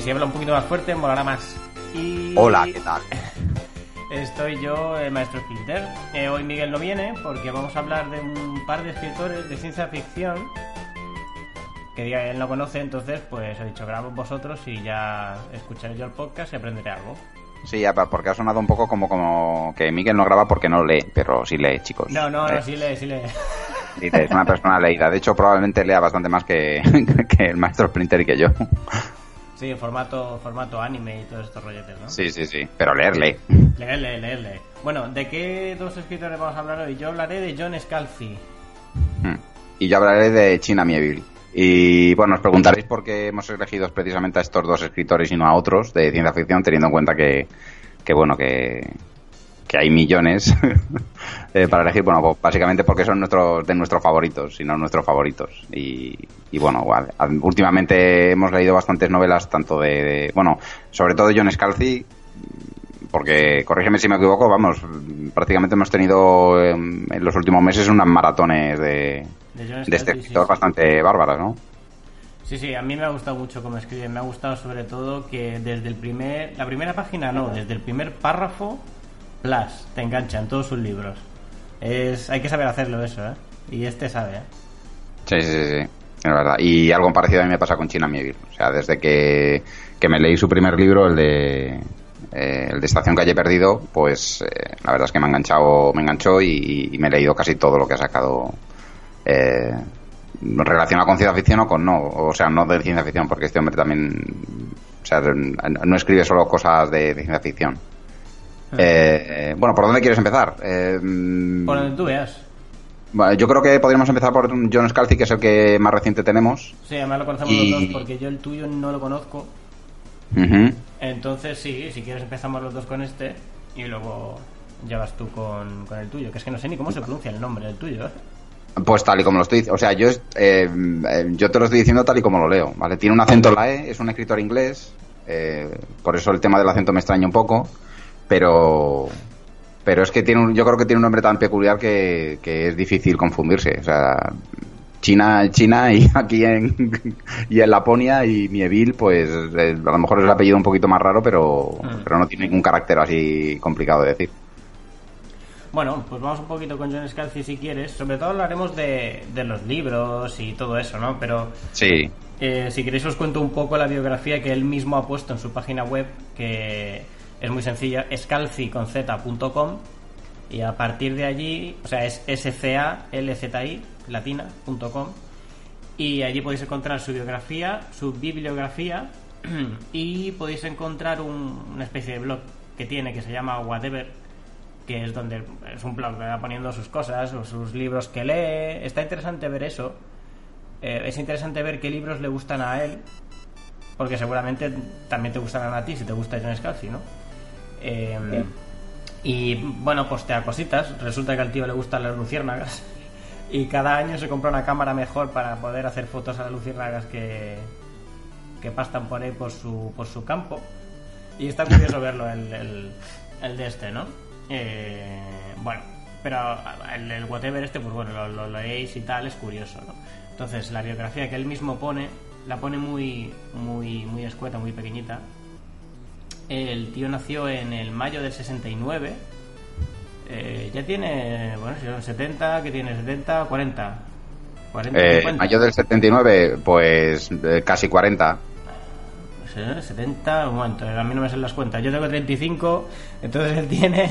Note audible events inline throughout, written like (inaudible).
Si habla un poquito más fuerte, molará más. Y Hola, ¿qué tal? (laughs) Estoy yo, el maestro Splinter. Eh, hoy Miguel no viene porque vamos a hablar de un par de escritores de ciencia ficción que diga él no conoce, entonces pues he dicho grabo vosotros y ya escucharé yo el podcast y aprenderé algo. Sí, ya, porque ha sonado un poco como, como que Miguel no graba porque no lee, pero sí lee, chicos. No, no, Eh, no, sí lee, sí lee. (laughs) sí es una persona leída. De hecho, probablemente lea bastante más que, (laughs) que el maestro Splinter y que yo. Sí, en formato, formato anime y todos estos rolletes, ¿no? Sí, sí, sí. Pero leerle. Leerle, leerle. Bueno, ¿de qué dos escritores vamos a hablar hoy? Yo hablaré de John Scalzi. Mm. Y yo hablaré de China Mieville. Y bueno, os preguntaréis por qué hemos elegido precisamente a estos dos escritores y no a otros de ciencia ficción, teniendo en cuenta que, que bueno, que, que hay millones (laughs) eh, para elegir. Bueno, pues básicamente porque son nuestros de nuestros favoritos, si no nuestros favoritos. Y, y bueno, igual, a- últimamente hemos leído bastantes novelas, tanto de, de- bueno, sobre todo de John Scalzi, porque, corrígeme si me equivoco, vamos, prácticamente hemos tenido eh, en los últimos meses unas maratones de, De este Scalzi, sí, escritor sí. bastante bárbaras, ¿no? Sí, sí, a mí me ha gustado mucho cómo escribe. Me ha gustado sobre todo que desde el primer... La primera página no, desde el primer párrafo, plus, te engancha en todos sus libros. Es, hay que saber hacerlo eso, ¿eh? Y este sabe, ¿eh? Sí, sí, sí, es verdad. Y algo parecido a mí me pasa con China Mieville. O sea, desde que, que me leí su primer libro, el de, eh, el de Estación Calle Perdido, pues eh, la verdad es que me ha enganchado, me enganchó y, me he leído casi todo lo que ha sacado eh, relacionado con ciencia ficción o con no. O sea, no de ciencia ficción, porque este hombre también, o sea, no escribe solo cosas de ciencia ficción. Eh, bueno, ¿por dónde quieres empezar? Eh, Por donde tú veas. bueno, yo creo que podríamos empezar por John Scalzi, que es el que más reciente tenemos. Sí, además lo conocemos Y- los dos porque yo el tuyo no lo conozco. Entonces sí, si quieres empezamos los dos con este y luego ya vas tú con, con el tuyo. Que es que no sé ni cómo se pronuncia el nombre del tuyo, ¿eh? Pues tal y como lo estoy o sea, yo, eh, eh, yo te lo estoy diciendo tal y como lo leo, ¿vale? Tiene un acento en la E, es un escritor inglés, eh, por eso el tema del acento me extraña un poco, pero pero es que tiene un, yo creo que tiene un nombre tan peculiar que, que es difícil confundirse, o sea, China, China y (laughs) aquí en y en Laponia y Mieville, pues eh, a lo mejor es el apellido un poquito más raro, pero, Mm. pero no tiene ningún carácter así complicado de decir. Bueno, pues vamos un poquito con John Scalzi si quieres. Sobre todo hablaremos de, de los libros y todo eso, ¿no? Pero Sí, eh, si queréis os cuento un poco la biografía que él mismo ha puesto en su página web, que es muy sencilla, scalzi.com y a partir de allí, o sea, es scalzi latina.com y allí podéis encontrar su biografía, su bibliografía (clears throat) y podéis encontrar un- una especie de blog que tiene que se llama Whatever, que es donde es un blog que va poniendo sus cosas o sus libros que lee. Está interesante ver eso. Eh, es interesante ver qué libros le gustan a él, porque seguramente también te gustarán a ti si te gusta John Scalzi, ¿no? Eh, y bueno, postea cositas. Resulta que al tío le gustan las luciérnagas. (laughs) Y cada año se compra una cámara mejor para poder hacer fotos a las luciérnagas que, que pastan por ahí por su, por su campo. Y está curioso (laughs) verlo, el, el, el de este, ¿no? Eh, bueno, pero el, el whatever este, pues bueno, lo, lo leéis y tal, es curioso, ¿no? Entonces, la biografía que él mismo pone, la pone muy, muy, muy escueta, muy pequeñita. El tío nació en el mayo del 69. Eh, ya tiene, bueno, si son 70, que tiene 70, 40. 40, Eh, 50. mayo del 79, pues eh, casi 40. Pues, eh, 70, un momento, a mí no me salen las cuentas. Yo tengo 35, entonces él tiene.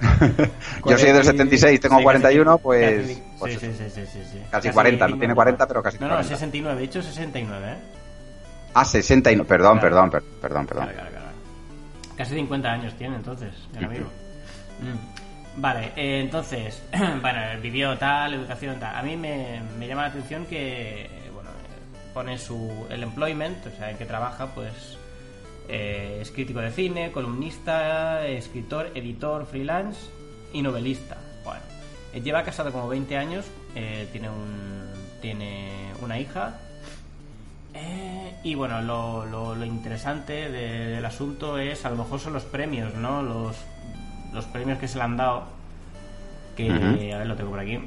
(laughs) Yo soy del 40 y- 76, tengo sí, 41, casi- pues, casi- pues sí, sí, sí, sí, sí, sí. casi 40, no tiene 40, pero casi No, no, 40. 69, he dicho 69, ¿eh? Ah, 69, perdón, Claro. perdón, per- perdón, perdón. Claro, claro. Casi 50 años tiene entonces, el amigo. (laughs) Mm. Vale, eh, entonces, (clears throat) bueno, vivió tal, educación tal. A mí me, me llama la atención que, bueno, pone su, el employment, o sea, en que trabaja, pues, eh, es crítico de cine, columnista, escritor, editor, freelance y novelista. Bueno, eh, lleva casado como 20 años, eh, tiene, un, tiene una hija eh, y bueno, lo, lo, lo interesante de- del asunto es, a lo mejor son los premios, ¿no? Los, los premios que se le han dado. Que, a ver, lo tengo por aquí.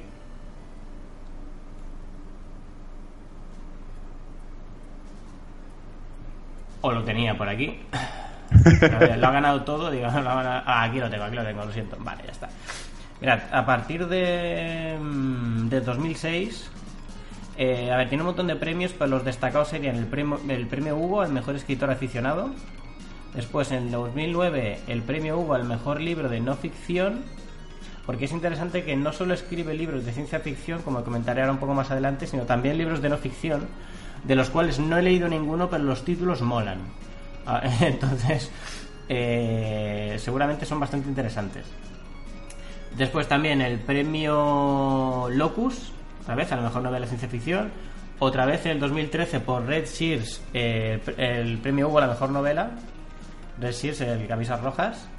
O lo tenía por aquí. Ver, lo ha ganado todo, digo, lo ha ganado- ah, aquí lo tengo, aquí lo tengo, lo siento. Vale, ya está. Mirad, a partir de, mm, de 2006, eh, a ver, tiene un montón de premios, pero los destacados serían el premio, el premio Hugo al mejor escritor aficionado. Después, en el 2009, el premio Hugo al mejor libro de no ficción. Porque es interesante que no solo escribe libros de ciencia ficción, como comentaré ahora un poco más adelante, sino también libros de no ficción, de los cuales no he leído ninguno, pero los títulos molan. Ah, (laughs) Entonces, eh, seguramente son bastante interesantes. Después también el premio Locus, otra vez a la mejor novela de ciencia ficción. Otra vez en el 2013 por Red Shears eh, el premio Hugo a la mejor novela. Red Shears, el Camisas Rojas.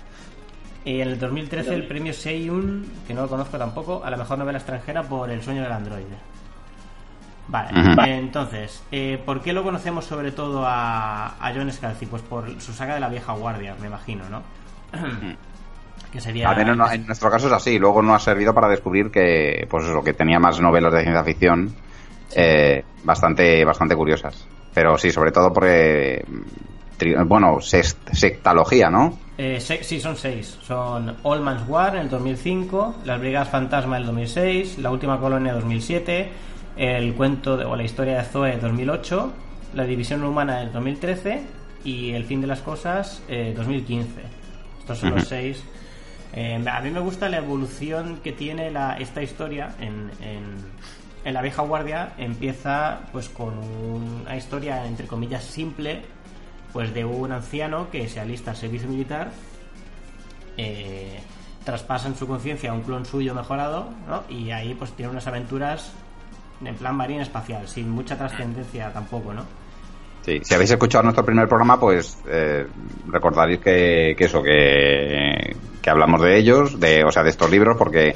Y en el 2013 el premio Seiyun, que no lo conozco tampoco, a la mejor novela extranjera por El sueño del androide. Vale, entonces, eh, ¿por qué lo conocemos sobre todo a, a John Scalzi? Pues por su saga de la vieja guardia, me imagino, ¿no? Que sería... Al menos no- en nuestro caso es así. Luego no ha servido para descubrir que, pues eso, que tenía más novelas de ciencia ficción eh, bastante, bastante curiosas. Pero sí, sobre todo porque, tri- bueno, sect- sectalogía, ¿no? Eh, sí, son seis. Son All Man's War en el 2005, Las Brigadas Fantasma en el 2006, La Última Colonia en 2007, El Cuento de- o la Historia de Zoe en 2008, La División Humana en el 2013 y El Fin de las Cosas en 2015. Estos son los seis. Eh, a mí me gusta la evolución que tiene la, esta historia en, en- la vieja guardia. Empieza pues con una historia entre comillas simple, pues de un anciano que se alista al servicio militar, eh, traspasa en su conciencia a un clon suyo mejorado, ¿no? Y ahí pues tiene unas aventuras en plan marina espacial, sin mucha trascendencia tampoco, ¿no? Sí, si habéis escuchado nuestro primer programa, pues eh, recordaréis que eso, que, que hablamos de ellos, de, o sea, de estos libros, porque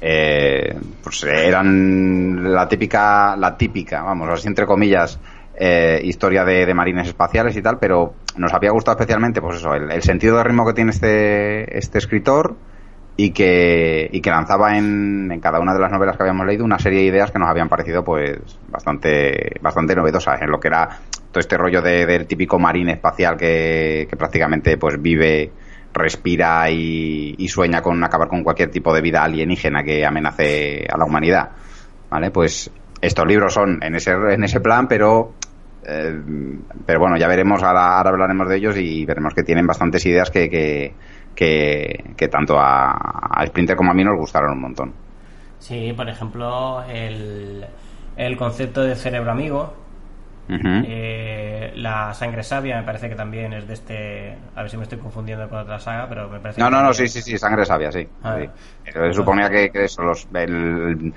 eh, pues eran la típica, la típica, vamos, así entre comillas, eh, historia de, de marines espaciales y tal, pero nos había gustado especialmente, pues eso, el, el sentido de ritmo que tiene este, este escritor y que, y que lanzaba en, en cada una de las novelas que habíamos leído una serie de ideas que nos habían parecido pues bastante bastante novedosas en lo que era todo este rollo de- del típico marín espacial que, que prácticamente pues vive respira y, sueña con acabar con cualquier tipo de vida alienígena que amenace a la humanidad vale pues estos libros son en ese en ese plan pero eh, pero bueno ya veremos ahora, ahora hablaremos de ellos y veremos que tienen bastantes ideas que, que que, que tanto a, a Splinter como a mí nos gustaron un montón. Sí, por ejemplo, el, el concepto de cerebro amigo, Eh, la sangre sabia me parece que también es de este... A ver si me estoy confundiendo con otra saga, pero me parece no, que no, no, sí, sí, sí, sangre sabia, sí. Ah. sí. Eh, suponía que, que eso, los, el-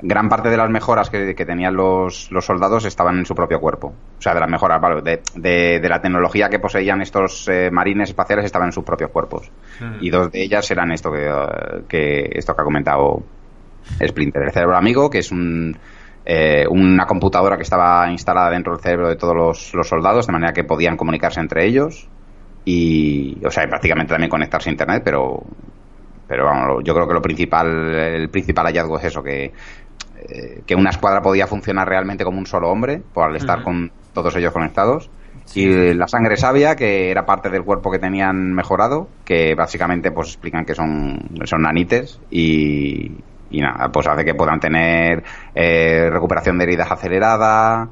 gran parte de las mejoras que, que tenían los, los soldados estaban en su propio cuerpo. O sea, de las mejoras, vale, de, de, de la tecnología que poseían estos eh, marines espaciales estaba en sus propios cuerpos. Mm. Y dos de ellas eran esto que, eh, que esto que ha comentado Splinter, el cerebro amigo, que es un, eh, una computadora que estaba instalada dentro del cerebro de todos los, los soldados, de manera que podían comunicarse entre ellos y, o sea, y prácticamente también conectarse a internet, pero, pero vamos, yo creo que lo principal, el principal hallazgo es eso, que, eh, que una escuadra podía funcionar realmente como un solo hombre, por al estar con todos ellos conectados. Sí. Y la sangre sabia, que era parte del cuerpo que tenían mejorado, que básicamente pues explican que son, son nanites y, y nada, pues hace que puedan tener eh, recuperación de heridas acelerada.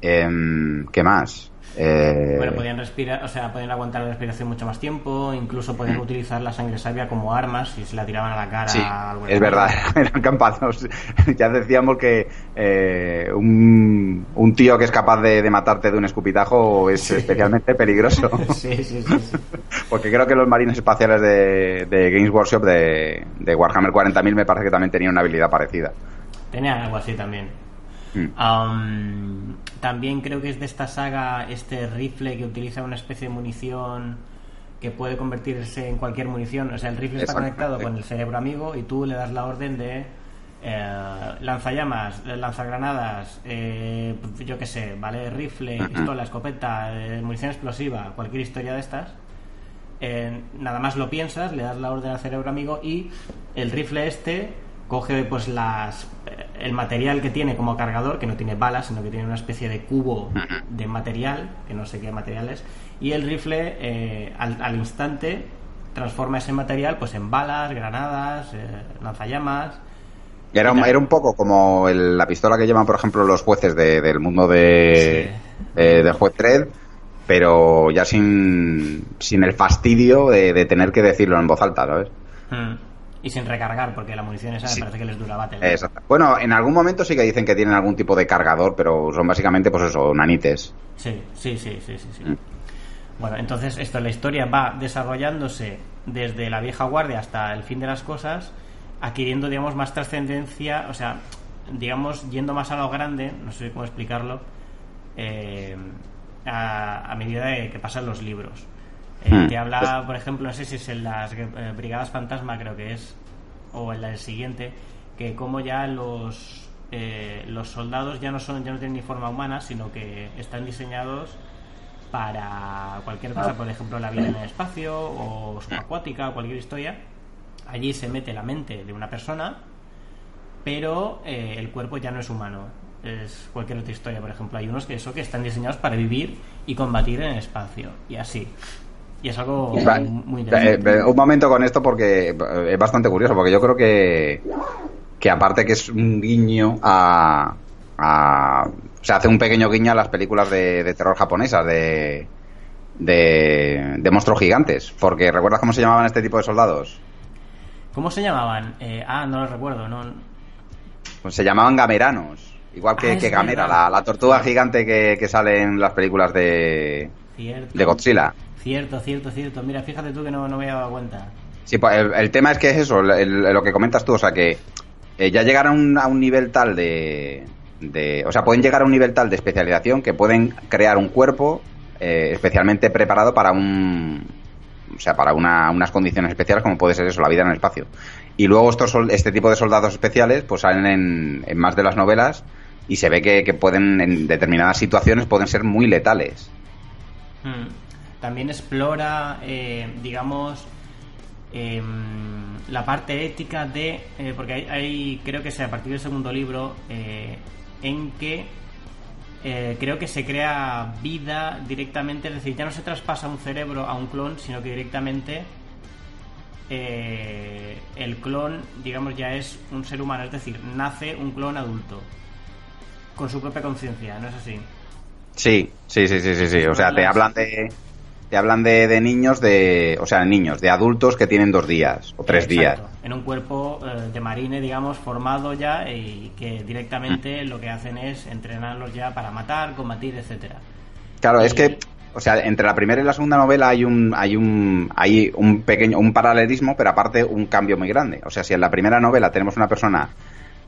em, ¿Qué más? Eh, Bueno, podían respirar, o sea, podían aguantar la respiración mucho más tiempo, incluso podían utilizar la sangre sabia como armas si se la tiraban a la cara. Sí, es verdad, (laughs) eran campanos. ya decíamos que eh, un, un tío que es capaz de, de matarte de un escupitajo es especialmente peligroso. (laughs) sí, sí, sí, sí. (laughs) Porque creo que los marines espaciales de, de Games Workshop de, de Warhammer 40.000 me parece que también tenían una habilidad parecida. Tenían algo así también. Mm. Am, también creo que es de esta saga este rifle que utiliza una especie de munición que puede convertirse en cualquier munición. O sea, el rifle está conectado con el cerebro amigo y tú le das la orden de eh, lanzallamas, eh, lanzagranadas, eh, yo qué sé, ¿vale? Rifle, pistola, escopeta, eh, munición explosiva, cualquier historia de estas. nada más lo piensas, le das la orden al cerebro amigo y el rifle este coge pues las el material que tiene como cargador, que no tiene balas, sino que tiene una especie de cubo de material, que no sé qué material es, y el rifle eh, al, al instante transforma ese material pues en balas, granadas, eh, lanzallamas. Era, un- era un poco como el- la pistola que llevan, por ejemplo, los jueces de- del mundo de, eh, del juez Dredd, pero ya sin, sin el fastidio de, de tener que decirlo en voz alta, ¿sabes? Mm. Y sin recargar, porque la munición esa Sí. me parece que les dura battle. Exacto. Bueno, en algún momento sí que dicen que tienen algún tipo de cargador, pero son básicamente, pues eso, nanites. Sí, sí, sí, sí, sí. sí. Mm. Bueno, entonces esto, la historia va desarrollándose desde la vieja guardia hasta el fin de las cosas, adquiriendo, digamos, más trascendencia, o sea, digamos, yendo más a lo grande, no sé cómo explicarlo, eh, a, a medida de que pasan los libros. Eh, Hmm. Te habla, por ejemplo, no sé si es en las eh, Brigadas Fantasma, creo que es, o en la del siguiente, que como ya los eh, los soldados ya no son ya no tienen ni forma humana, sino que están diseñados para cualquier cosa, por ejemplo, la vida en el espacio o subacuática o cualquier historia. Allí se mete la mente de una persona, pero eh, el cuerpo ya no es humano. Es cualquier otra historia, por ejemplo. Hay unos que eso que están diseñados para vivir y combatir en el espacio y así. Y es algo muy, eh, interesante. eh, un momento con esto porque eh, es bastante curioso, porque yo creo que, que aparte que es un guiño a, a- Se hace un pequeño guiño a las películas de, de terror japonesas, de, de, de monstruos gigantes. Porque ¿recuerdas cómo se llamaban este tipo de soldados? ¿Cómo se llamaban? Eh, ah, no lo recuerdo. No, Pues se llamaban gameranos. Igual que, Ah, que Gamera, la, la tortuga gigante que, que sale en las películas de, cierto. de Godzilla. Cierto, cierto, cierto. Mira, fíjate tú que no, no me había dado cuenta. Sí, pues el, el tema es que es eso, el- el- lo que comentas tú, o sea que eh, ya llegar a un, a un nivel tal de, de- O sea, pueden llegar a un nivel tal de especialización que pueden crear un cuerpo eh, especialmente preparado para un. O sea, para una- unas condiciones especiales como puede ser eso, la vida en el espacio. Y luego estos este tipo de soldados especiales pues salen en, en más de las novelas y se ve que, que pueden, en determinadas situaciones, pueden ser muy letales. Mm. También explora, eh, digamos, em, la parte ética de. eh, porque hay, hay, creo que es a partir del segundo libro, eh, en que eh, creo que se crea vida directamente, es decir, ya no se traspasa un cerebro a un clon, sino que directamente el clon, digamos, ya es un ser humano, es decir, nace un clon adulto con su propia conciencia, ¿no es así? Sí, sí, sí, sí, sí, sí. O sea, te hablan de te hablan de, de niños de, o sea, niños, de adultos que tienen dos días o tres días. En un cuerpo eh, de marine, digamos, formado ya y que directamente Mm. lo que hacen es entrenarlos ya para matar, combatir, etcétera. Claro, es que, o sea, entre la primera y la segunda novela hay un, hay un, hay un pequeño, un paralelismo, pero aparte un cambio muy grande. O sea, si en la primera novela tenemos una persona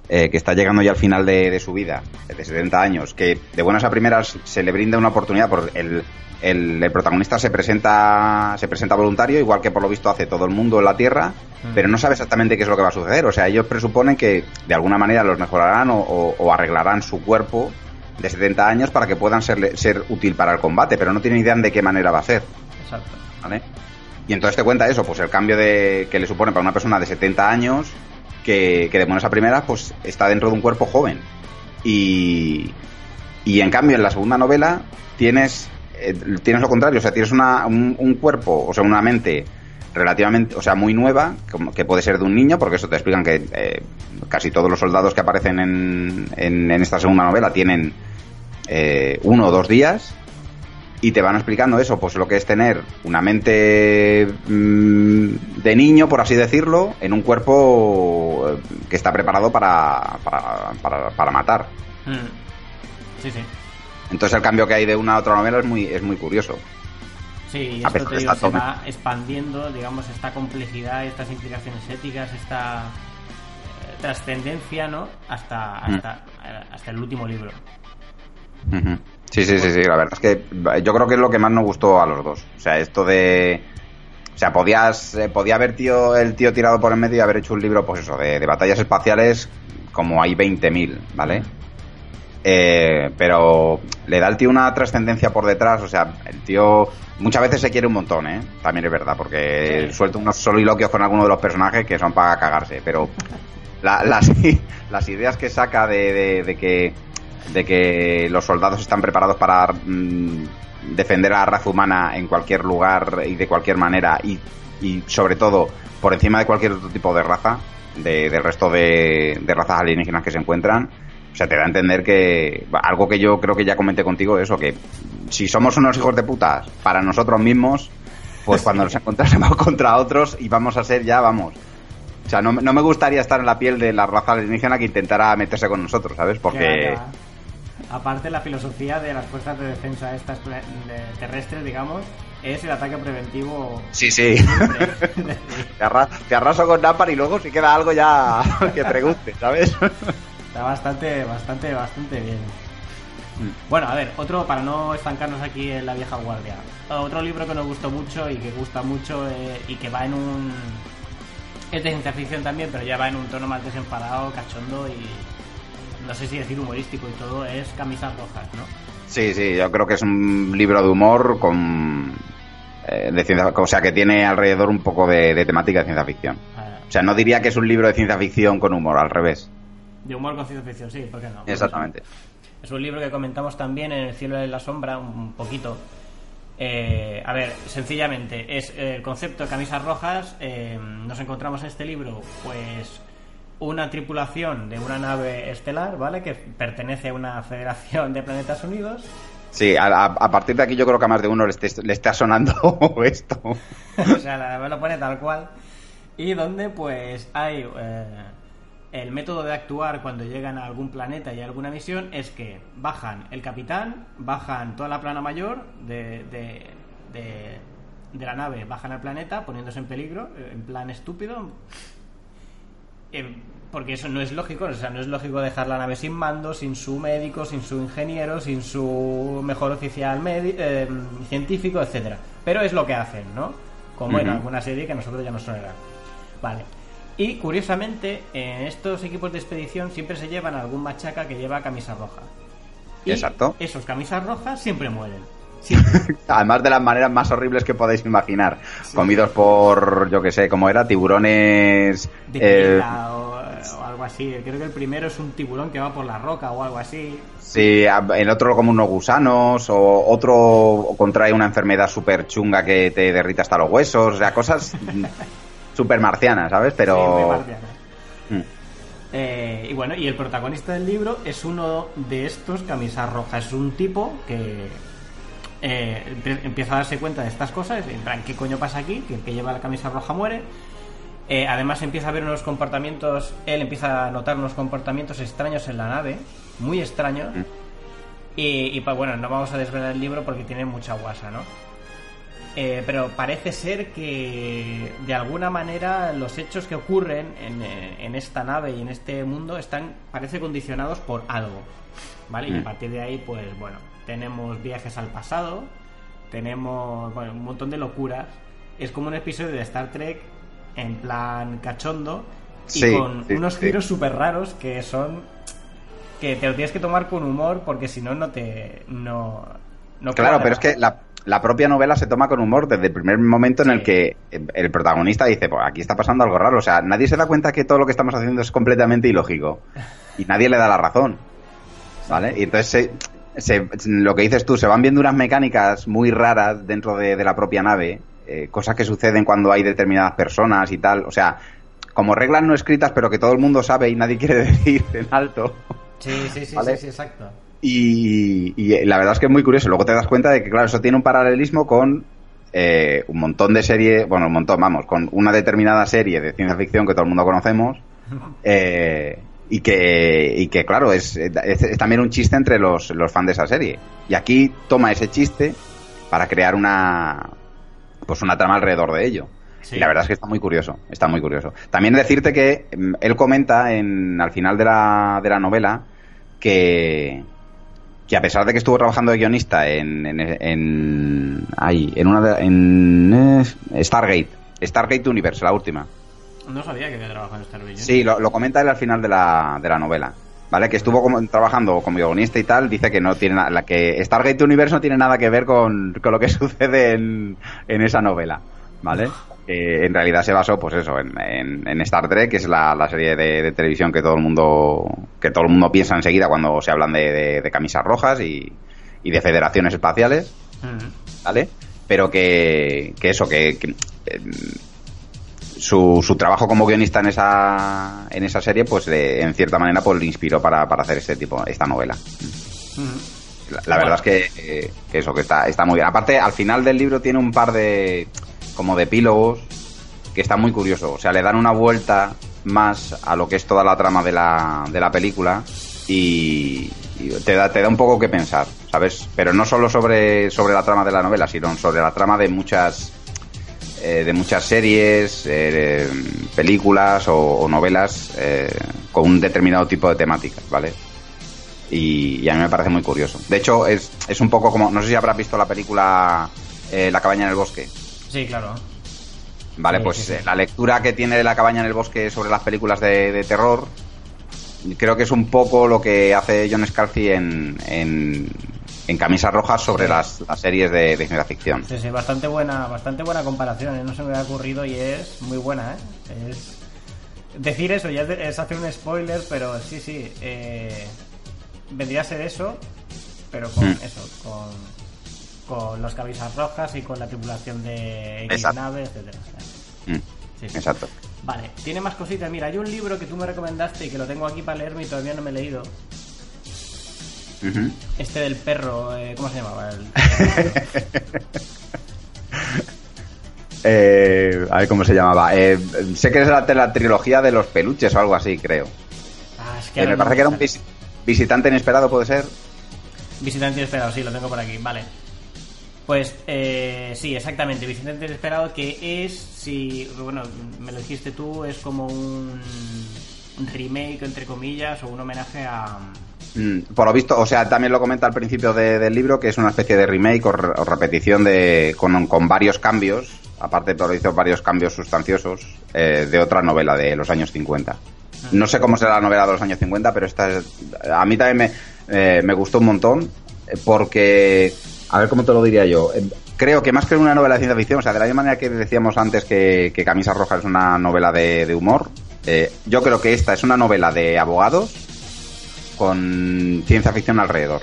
eh, que está llegando ya al final de, de su vida, de 70 años, que de buenas a primeras se le brinda una oportunidad por el, el, el protagonista se presenta, se presenta voluntario, igual que por lo visto hace todo el mundo en la Tierra, Mm. pero no sabe exactamente qué es lo que va a suceder. O sea, ellos presuponen que de alguna manera los mejorarán o, o- o arreglarán su cuerpo de 70 años para que puedan ser, ser útil para el combate, pero no tienen idea de qué manera va a ser. Exacto. ¿vale? Y entonces te cuenta eso, pues el cambio de que le supone para una persona de 70 años que, que de buenas a primeras pues está dentro de un cuerpo joven. Y, y en cambio en la segunda novela tienes, eh, tienes lo contrario, o sea, tienes una, un, cuerpo, o sea, una mente relativamente, o sea, muy nueva, que puede ser de un niño, porque eso te explican que eh, casi todos los soldados que aparecen en, en, en esta segunda novela tienen eh, uno o dos días y te van explicando eso, pues lo que es tener una mente mm, de niño, por así decirlo, en un cuerpo eh, que está preparado para, para, para, para matar. Mm. Sí, sí. Entonces el cambio que hay de una a otra novela es muy, es muy curioso. Sí, esto te digo, se va expandiendo, digamos, esta complejidad, estas implicaciones éticas, esta eh, trascendencia, ¿no? Hasta, hasta, eh, hasta el último libro. Ujú. Sí, sí, sí, sí, la verdad es que yo creo que es lo que más nos gustó a los dos. O sea, esto de... O sea, podías, eh, podía haber tío, el tío tirado por el medio y haber hecho un libro, pues eso, de, de batallas espaciales como hay 20.000, ¿vale? eh, pero le da al tío una trascendencia por detrás, o sea, el tío muchas veces se quiere un montón, ¿eh? También es verdad, porque suelta unos soliloquios con algunos de los personajes que son para cagarse, pero las, (laughs) las ideas que saca de, que de que los soldados están preparados para mm, defender a la raza humana en cualquier lugar y de cualquier manera y, y sobre todo por encima de cualquier otro tipo de raza, de, del resto de, de razas alienígenas que se encuentran, o sea, te da a entender que algo que yo creo que ya comenté contigo, eso, que si somos unos hijos de putas para nosotros mismos, pues cuando nos (laughs) encontrásemos contra otros y vamos a ser ya, vamos. O sea, no, no me gustaría estar en la piel de la raza alienígena que intentara meterse con nosotros, ¿sabes? Porque... Aparte, la filosofía de las fuerzas de defensa estas terrestres, digamos, es el ataque preventivo. Sí, sí. (laughs) te, arraso con Napar y luego si queda algo ya (laughs) que pregunte, ¿sabes? Está bastante, bastante, bastante bien. Mm. Bueno, a ver, otro, para no estancarnos aquí en la vieja guardia. Otro libro que nos gustó mucho y que gusta mucho eh, y que va en un... Es de ciencia ficción también, pero ya va en un tono más desenfadado, cachondo y... No sé si decir humorístico y todo, es Camisas Rojas, ¿no? Sí, sí, yo creo que es un libro de humor con... Eh, de ciencia, o sea, que tiene alrededor un poco de, temática de ciencia ficción. Ah. O sea, no diría que es un libro de ciencia ficción con humor, al revés. De humor con ciencia ficción, sí, ¿por qué no? Exactamente. Es un libro que comentamos también en El cielo de la sombra, un poquito. Eh, a ver, sencillamente, es el concepto de camisas rojas. Eh, nos encontramos en este libro, pues, una tripulación de una nave estelar, ¿vale? Que pertenece a una federación de planetas unidos. Sí, a, partir de aquí yo creo que a más de uno le, está sonando (laughs) esto. o sea, la nave lo pone tal cual. Y donde, pues, hay. Eh, el método de actuar cuando llegan a algún planeta y a alguna misión es que bajan el capitán, bajan toda la plana mayor de, de, de, la nave, bajan al planeta poniéndose en peligro, en plan estúpido. Eh, porque eso no es lógico, o sea, no es lógico dejar la nave sin mando, sin su médico, sin su ingeniero, sin su mejor oficial eh, científico, etcétera. Pero es lo que hacen, ¿no? Como en alguna serie que a nosotros ya nos sonará. Vale. Y curiosamente, en estos equipos de expedición siempre se llevan algún machaca que lleva camisa roja. Y Exacto. Esos camisas rojas siempre mueren. (laughs) Además de las maneras más horribles que podéis imaginar. Comidos por, yo que sé, como era, tiburones. De eh, o, algo así. Creo que el primero es un tiburón que va por la roca o algo así. Sí, el otro como unos gusanos, o otro contrae una enfermedad súper chunga que te derrita hasta los huesos, o sea, cosas (laughs) super marciana, ¿sabes? Pero... Mm. Eh, y bueno, y el protagonista del libro es uno de estos camisas rojas. Es un tipo que eh, empieza a darse cuenta de estas cosas. En plan, ¿qué coño pasa aquí? Que el que lleva la camisa roja muere. Eh, además empieza a ver unos comportamientos, él empieza a notar unos comportamientos extraños en la nave, muy extraños. Mm. Y, y pues bueno, no vamos a desvelar el libro porque tiene mucha guasa, ¿no? Eh, pero parece ser que de alguna manera los hechos que ocurren eh, en, esta nave y en este mundo están, parece, condicionados por algo. ¿Vale? Y a mm. partir de ahí, pues bueno, tenemos viajes al pasado, tenemos bueno, un montón de locuras. Es como un episodio de Star Trek en plan cachondo y con unos giros súper raros que son que te lo tienes que tomar con humor porque si no no te no, no claro pero es que la, la propia novela se toma con humor desde el primer momento en el que el protagonista dice, pues aquí está pasando algo raro. O sea, nadie se da cuenta que todo lo que estamos haciendo es completamente ilógico. Y nadie le da la razón. ¿Vale? Y entonces lo que dices tú, se van viendo unas mecánicas muy raras dentro de, la propia nave, eh, cosas que suceden cuando hay determinadas personas y tal. O sea, como reglas no escritas, pero que todo el mundo sabe y nadie (laughs) quiere decir en alto. Sí, sí, sí, sí, exacto. Y, la verdad es que es muy curioso. Luego te das cuenta de que, claro, eso tiene un paralelismo con eh, un montón de series, bueno, un montón, vamos, con una determinada serie de ciencia ficción que todo el mundo conocemos. (laughs) Eh, y que, y que claro, es, es, también un chiste entre los, los fans de esa serie. Y aquí toma ese chiste para crear una, pues una trama alrededor de ello. Y la verdad es que está muy curioso, está muy curioso. También decirte que mm, él comenta en, al final de la, de la novela que, que a pesar de que estuvo trabajando de guionista en, en, ahí, en una en eh, Stargate, Stargate Universe, la última. No sabía que había trabajado en Stargate. Sí, lo, comenta él al final de la, de la novela. ¿Vale? Que estuvo como, trabajando como guionista y tal, dice que no tiene nada, que Stargate Universe no tiene nada que ver con, con lo que (laughs) sucede en, en esa novela, ¿vale? Que en realidad se basó, pues eso, en, en, Star Trek, que es la, la serie de, televisión que todo el mundo, que todo el mundo piensa enseguida cuando se hablan de, de, camisas rojas y, y, de federaciones espaciales, ¿vale? Pero que, que eso, que, que su, su trabajo como guionista en esa, en esa serie, pues en cierta manera, pues le inspiró para, para hacer este tipo, esta novela. La, verdad es que, eso, que está, está muy bien. Aparte, al final del libro tiene un par de, como de epílogos que está muy curioso. O sea, le dan una vuelta más a lo que es toda la trama de la, de la película y, te, da, te da un poco que pensar, ¿sabes? Pero no solo sobre, sobre la trama de la novela, sino sobre la trama de muchas eh, de muchas series, eh, películas o, novelas eh, con un determinado tipo de temáticas, ¿vale? Y, a mí me parece muy curioso. De hecho, es, es un poco como, no sé si habrás visto la película La cabaña en el bosque. Sí, claro. Vale, pues la lectura que tiene de La cabaña en el bosque sobre las películas de, terror, creo que es un poco lo que hace John Scalzi en, en camisas rojas sobre las, series de, ciencia ficción. Sí, sí, bastante buena, bastante buena comparación, ¿eh? no se me había ocurrido y es muy buena, ¿eh? Es... Decir eso ya es hacer un spoiler, pero sí, sí, eh... vendría a ser eso, pero con mm. eso, con, con las camisas rojas y con la tripulación de X nave, etcétera. Mm. Exacto. Vale, tiene más cositas. Mira, hay un libro que tú me recomendaste y que lo tengo aquí para leerme y todavía no me he leído, este del perro, eh, ¿cómo se llamaba? (laughs) Eh, a ver cómo se llamaba. Eh, sé que es la, la, trilogía de los peluches o algo así, creo. Ah, es que me parece que era un visitante inesperado, ¿puede ser? Visitante inesperado, sí, lo tengo por aquí, vale. Pues sí, exactamente, Visitante inesperado, que es, si, bueno, me lo dijiste tú, es como un remake, entre comillas, o un homenaje a, por lo visto, o sea, también lo comenta al principio del libro, que es una especie de remake o, repetición de, con, varios cambios, aparte de hizo varios cambios sustanciosos, eh, de otra novela de los años 50. No sé cómo será la novela de los años 50, pero esta a mí también me, eh, me gustó un montón, eh, porque, a ver cómo te lo diría yo, creo que más que una novela de ciencia ficción, o sea, de la misma manera que decíamos antes que, Camisa Roja es una novela de, de humor, yo creo que esta es una novela de abogados con ciencia ficción alrededor.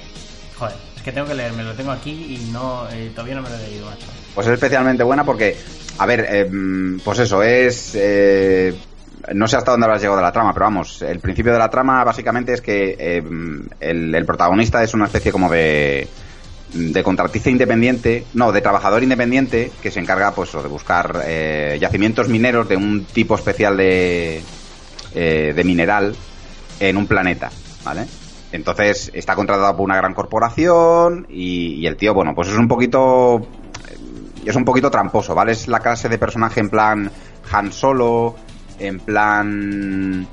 Joder, es que tengo que leerme, lo tengo aquí y no eh, todavía no me lo he leído, macho. Pues es especialmente buena porque, a ver, em, pues eso, es... Eh, no sé hasta dónde habrás llegado de la trama, pero vamos, el principio de la trama básicamente es que em, el, protagonista es una especie como de de contratista independiente, no, de trabajador independiente que se encarga pues de buscar eh, yacimientos mineros de un tipo especial de, de mineral en un planeta. ¿Vale? Entonces está contratado por una gran corporación y, el tío, bueno, pues es un poquito es un poquito tramposo, ¿vale? Es la clase de personaje en plan Han Solo, en plan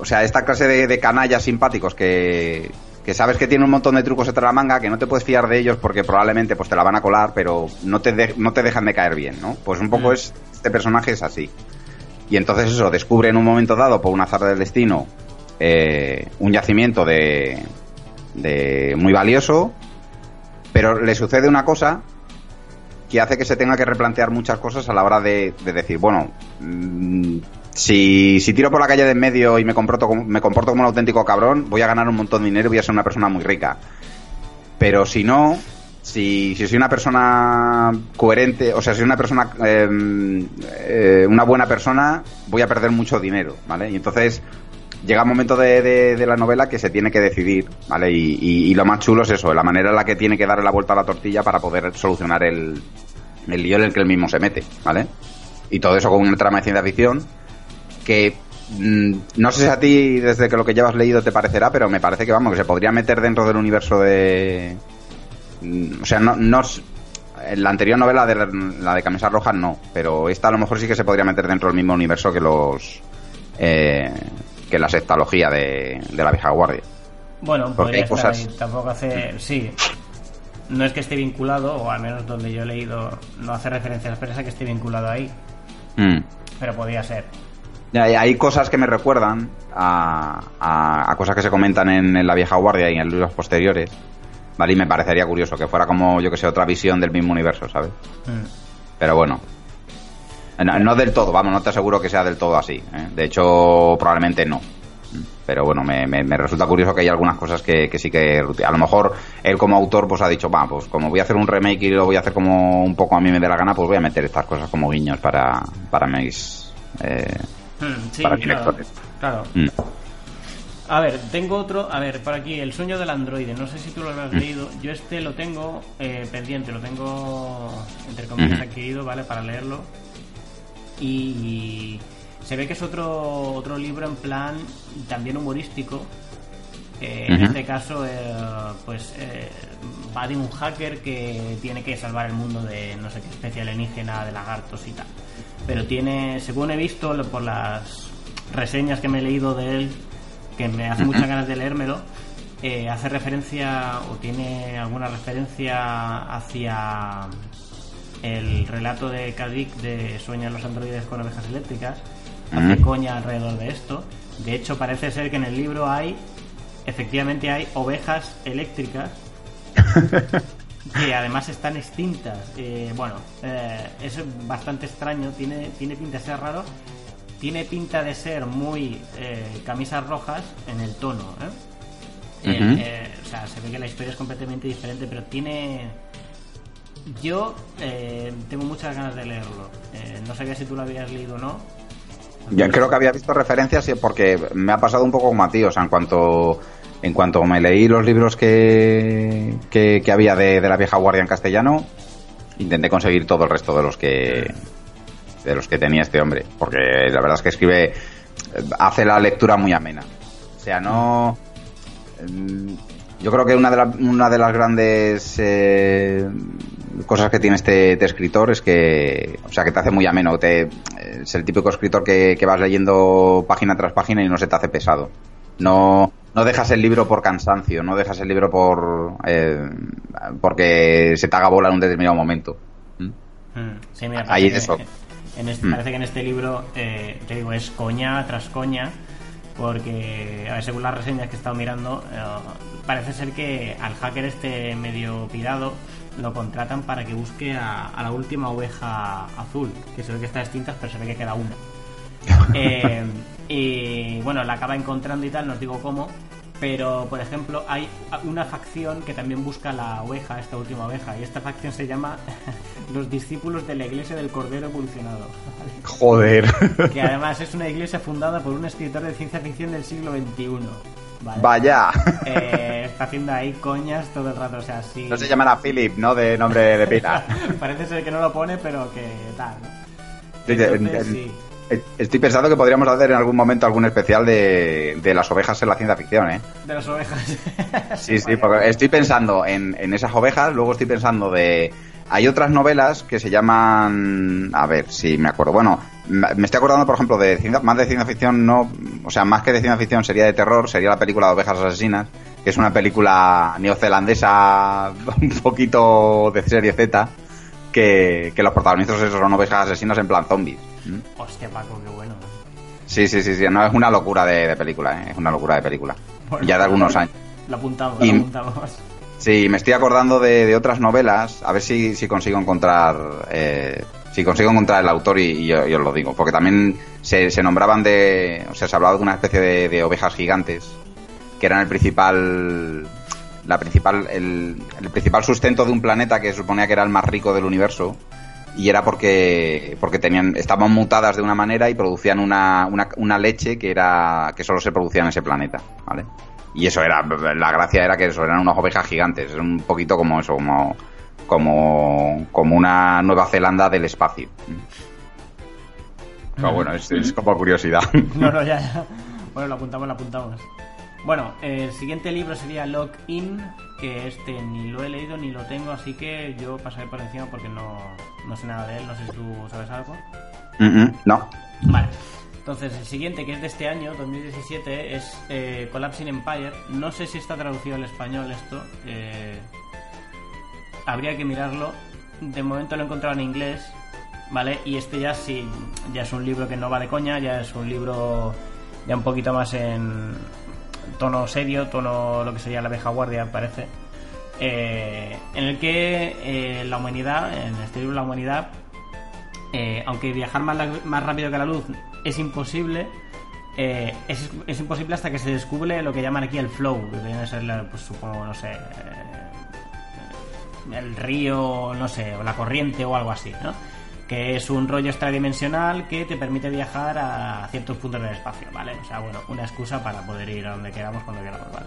o sea, esta clase de, canallas simpáticos que, que sabes que tiene un montón de trucos entre la manga, que no te puedes fiar de ellos porque probablemente pues te la van a colar, pero no te, no te dejan de caer bien, ¿no? Pues un poco mm. es, este personaje es así. Y entonces eso, descubre en un momento dado, por un azar del destino, eh, un yacimiento de, de muy valioso, pero le sucede una cosa que hace que se tenga que replantear muchas cosas a la hora de, decir, bueno, mm, si, si, tiro por la calle de en medio y me comporto, como, me comporto como un auténtico cabrón, voy a ganar un montón de dinero y voy a ser una persona muy rica. Pero si no, si, si soy una persona coherente, o sea, si soy una persona, em, eh, una buena persona, voy a perder mucho dinero, ¿vale? Y entonces llega un momento de, de, la novela que se tiene que decidir, ¿vale? Y, lo más chulo es eso, la manera en la que tiene que darle la vuelta a la tortilla para poder solucionar el, el lío en el que él mismo se mete, ¿vale? Y todo eso con una trama de ciencia ficción que mm, no sé si a ti desde que lo que llevas leído te parecerá, pero me parece que vamos, que se podría meter dentro del universo de... Mm, o sea, no, no en la anterior novela de la de Camisa Roja no, pero esta a lo mejor sí que se podría meter dentro del mismo universo que los eh, que la sextalogía de, de la vieja guardia. Bueno, porque hay cosas... tampoco hace... Sí, no es que esté vinculado, o al menos donde yo he leído, no hace referencia a la empresa que esté vinculado ahí. Mm. Pero podía ser. Hay cosas que me recuerdan a, a, cosas que se comentan en, la vieja guardia y en libros posteriores. ¿Vale? Y me parecería curioso que fuera como, yo que sé, otra visión del mismo universo, ¿sabes? Mm. Pero bueno. No, del todo, vamos, no te aseguro que sea del todo así. ¿eh? De hecho, probablemente no. Pero bueno, me, me, resulta curioso que hay algunas cosas que, que, sí que... A lo mejor él como autor pues ha dicho, va, pues como voy a hacer un remake y lo voy a hacer como un poco a mí me dé la gana, pues voy a meter estas cosas como guiños para, para mis... Eh, Hmm, sí, claro. Hmm. A ver, tengo otro. A ver, por aquí, El sueño del androide. No sé si tú lo has hmm. leído. Yo este lo tengo eh, pendiente, lo tengo entre comillas adquirido, ¿vale? Para leerlo. Y se ve que es otro, otro libro en plan también humorístico. en este caso, eh, pues eh, va de un hacker que tiene que salvar el mundo de no sé qué especie alienígena, de lagartos y tal. Pero tiene, según he visto por las reseñas que me he leído de él, que me hace muchas ganas de leérmelo, eh, hace referencia o tiene alguna referencia hacia el relato de Kadik de Sueñan los androides con ovejas eléctricas, hace coña alrededor de esto. De hecho, parece ser que en el libro hay, efectivamente hay ovejas eléctricas (laughs) que además están extintas. Eh, bueno, eh, es bastante extraño, tiene, tiene pinta de ser raro, tiene pinta de ser muy eh, camisas rojas en el tono. o sea, se ve que la historia es completamente diferente, pero tiene... Yo tengo muchas ganas de leerlo. no sabía si tú lo habías leído o no. Yo creo que había visto referencias porque me ha pasado un poco como a o sea, en cuanto en cuanto me leí los libros que, que, había de, la vieja guardia en castellano, intenté conseguir todo el resto de los que de los que tenía este hombre, porque la verdad es que escribe, hace la lectura muy amena. O sea, no. Mm, yo creo que una de, una de las grandes eh, cosas que tiene este, este, escritor es que, o sea, que te hace muy ameno. Te, es el típico escritor que, que vas leyendo página tras página y no se te hace pesado. No, no dejas el libro por cansancio, no dejas el libro por eh, porque se te haga bola en un determinado momento. ¿Mm? Mm, sí, mira, Ahí eso. En este, mm. Parece que en este libro, eh, te digo, es coña tras coña, porque, a ver, según las reseñas que he estado mirando, eh, parece ser que al hacker este medio pirado lo contratan para que busque a, la última oveja azul, que se ve que está extinta, pero se ve que queda una. (laughs) Eh, y bueno, la acaba encontrando y tal, no os digo cómo. Pero, por ejemplo, hay una facción que también busca la oveja, esta última oveja, y esta facción se llama (laughs) Los Discípulos de la Iglesia del Cordero Evolucionado. Joder. Que además es una iglesia fundada por un escritor de ciencia ficción del siglo XXI. Vaya. Eh, (laughs) está haciendo ahí coñas todo el rato, o sea, sí. No se llamará Philip, ¿no? De nombre de pila. (laughs) Parece ser que no lo pone, pero que tal. sí. Estoy pensando que podríamos hacer en algún momento algún especial de, las ovejas en la ciencia ficción, ¿eh? De las ovejas. (laughs) sí, sí, porque estoy pensando en, esas ovejas, luego estoy pensando de... Hay otras novelas que se llaman... A ver, si me acuerdo. Bueno, me estoy acordando, por ejemplo, de más de ciencia ficción, no... O sea, más que de ciencia ficción sería de terror, sería la película de Ovejas Asesinas, que es una película neozelandesa (laughs) un poquito de serie Z, que, que los protagonistas son ovejas asesinas en plan zombies. Hostia, Paco, qué bueno. Sí, sí, sí, sí, no es una locura de, película, ¿eh? es una locura de película. ya de algunos (laughs) años. Lo apuntamos, lo apuntamos. Sí, me estoy acordando de, otras novelas, a ver si, si consigo encontrar eh, si consigo encontrar el autor y, yo, os lo digo, porque también se, se, nombraban de, o sea, se hablaba de una especie de, ovejas gigantes que eran el principal, la principal, el, el principal sustento de un planeta que suponía que era el más rico del universo y era porque porque tenían estaban mutadas de una manera y producían una, una, una, leche que era que solo se producía en ese planeta vale y eso era la gracia era que eso eran unas ovejas gigantes es un poquito como eso como como como una Nueva Zelanda del espacio pero bueno es, es como curiosidad (laughs) no no ya, ya bueno lo apuntamos lo apuntamos bueno, el siguiente libro sería Lock In, que este ni lo he leído ni lo tengo, así que yo pasaré por encima porque no, sé nada de él, no sé si tú sabes algo. no. Vale. Entonces, el siguiente, que es de este año, 2017, es eh, Collapsing Empire. No sé si está traducido al español esto. Eh, habría que mirarlo. De momento lo he encontrado en inglés. ¿vale? Y este ya sí, ya es un libro que no va de coña, ya es un libro ya un poquito más en tono serio, tono lo que sería la vieja guardia, parece. Eh, en el que eh, la humanidad, en este libro la humanidad, eh, aunque viajar más, más rápido que la luz es imposible, es, es, imposible hasta que se descubre lo que llaman aquí el flow, que viene a ser, pues supongo, no sé, el río, no sé, o la corriente o algo así, ¿no? Que es un rollo extradimensional que te permite viajar a ciertos puntos del espacio, ¿vale? O sea, bueno, una excusa para poder ir a donde queramos cuando queramos, ¿vale?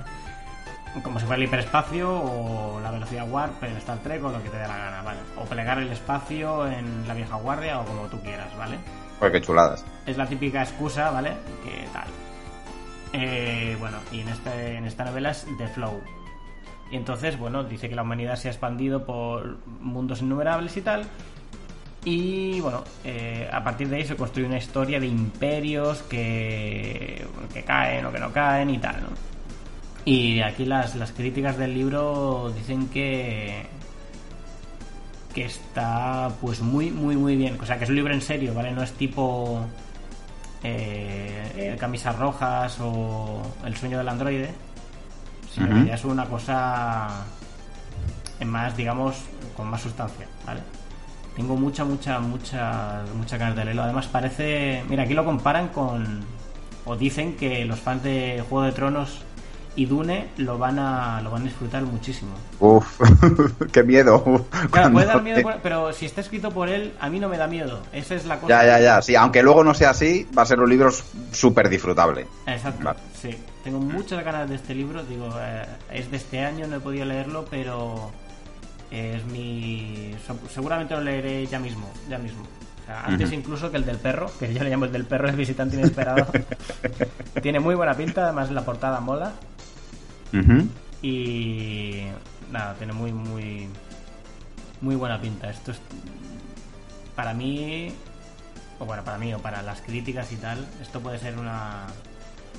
Como si fuera el hiperespacio o la velocidad warp en Star Trek o lo que te dé la gana, ¿vale? O plegar el espacio en la vieja guardia o como tú quieras, ¿vale? Pues qué chuladas. Es la típica excusa, ¿vale? Que tal. Eh, bueno, y en, este, en esta novela es The Flow, y entonces, bueno, dice que la humanidad se ha expandido por mundos innumerables y tal. Y bueno, eh, a partir de ahí se construye una historia de imperios que, que caen o que no caen y tal, ¿no? Y aquí las, las críticas del libro dicen que que está pues muy muy muy bien o sea que es un libro en serio vale no es tipo eh, camisas rojas o el sueño del androide ya es una cosa más, digamos, con más sustancia, ¿vale? Tengo mucha, mucha, mucha, mucha ganas de leerlo. Además parece, mira, aquí lo comparan con, o dicen que los fans de Juego de Tronos y Dune lo van a lo van a disfrutar muchísimo. Uf, (laughs) qué miedo. Claro, puede dar miedo, pero si está escrito por él, a mí no me da miedo. Esa es la cosa. Ya, ya, ya. Sí, aunque luego no sea así, va a ser un libro súper disfrutable. Exacto. Sí. Tengo muchas ganas de este libro. Digo, eh, es de este año, no he podido leerlo, pero es mi. Seguramente lo leeré ya mismo, ya mismo. antes incluso que el del perro, que yo le llamo el del perro, es visitante inesperado. (laughs) Tiene muy buena pinta, además la portada mola. Y nada, tiene muy, muy, muy buena pinta. Esto es, para mí, o bueno, para mí, o para las críticas y tal, esto puede ser una,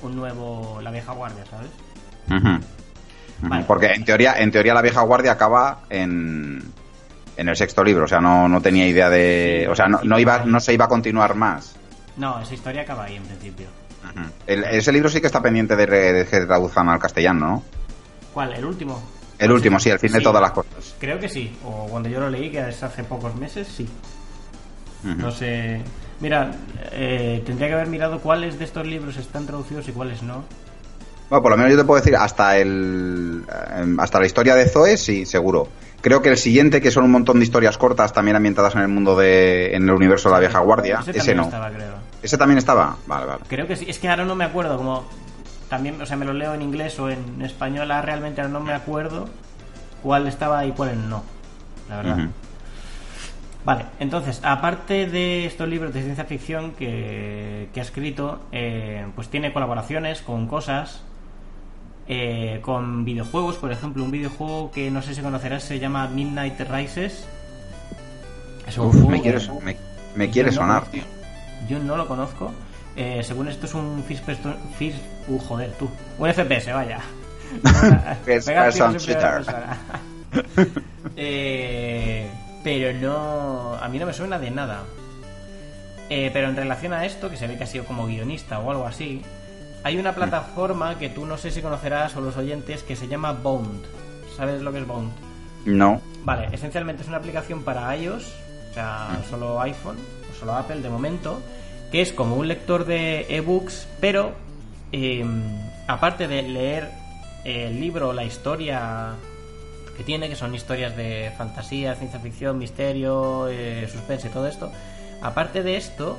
un nuevo La Vieja Guardia, ¿sabes? Porque en teoría, en teoría la Vieja Guardia acaba en, en el sexto libro, o sea, no, no tenía idea de... o sea, no, no, iba, no se iba a continuar más. No, esa historia acaba ahí en principio ese libro sí que está pendiente de, que traduzcan al castellano, ¿no? ¿Cuál? ¿El último? El último, sí, el fin de todas las cosas. Creo que sí. O cuando yo lo leí, que es hace pocos meses, sí. No sé. Mira, eh, tendría que haber mirado cuáles de estos libros están traducidos y cuáles no. Bueno, por lo menos yo te puedo decir, hasta el em, hasta la historia de Zoe, sí, seguro. Creo que el siguiente, que son un montón de historias cortas también ambientadas en el mundo de. en el universo de la vieja guardia, ese, no. ¿Ese también estaba? Vale, vale. Creo que sí. Es que ahora no me acuerdo, como también, o sea, me lo leo en inglés o en español, ahora realmente no me acuerdo cuál estaba y cuál no, la verdad. Vale, entonces, aparte de estos libros de ciencia ficción que, que ha escrito, eh, pues tiene colaboraciones con cosas, eh, con videojuegos, por ejemplo, un videojuego que no sé si conocerás se llama Midnight Rises. Es un me quiere, me, quiere sonar, tío. Yo no lo conozco. Eh, según esto es un first person, uh, joder, tú. Un FPS, vaya. (laughs) (laughs) eh, pero no, a mí no me suena de nada. Eh, pero en relación a esto, que se ve que ha sido como guionista o algo así, hay una plataforma que tú no sé si conocerás o los oyentes que se llama Bond. ¿Sabes lo que es Bond? No. Vale, esencialmente es una aplicación para iOS, o sea, solo iPhone solo Apple de momento, que es como un lector de ebooks, pero em, aparte de leer el libro, la historia que tiene, que son historias de fantasía, ciencia ficción, misterio, eh, suspense todo esto, aparte de esto,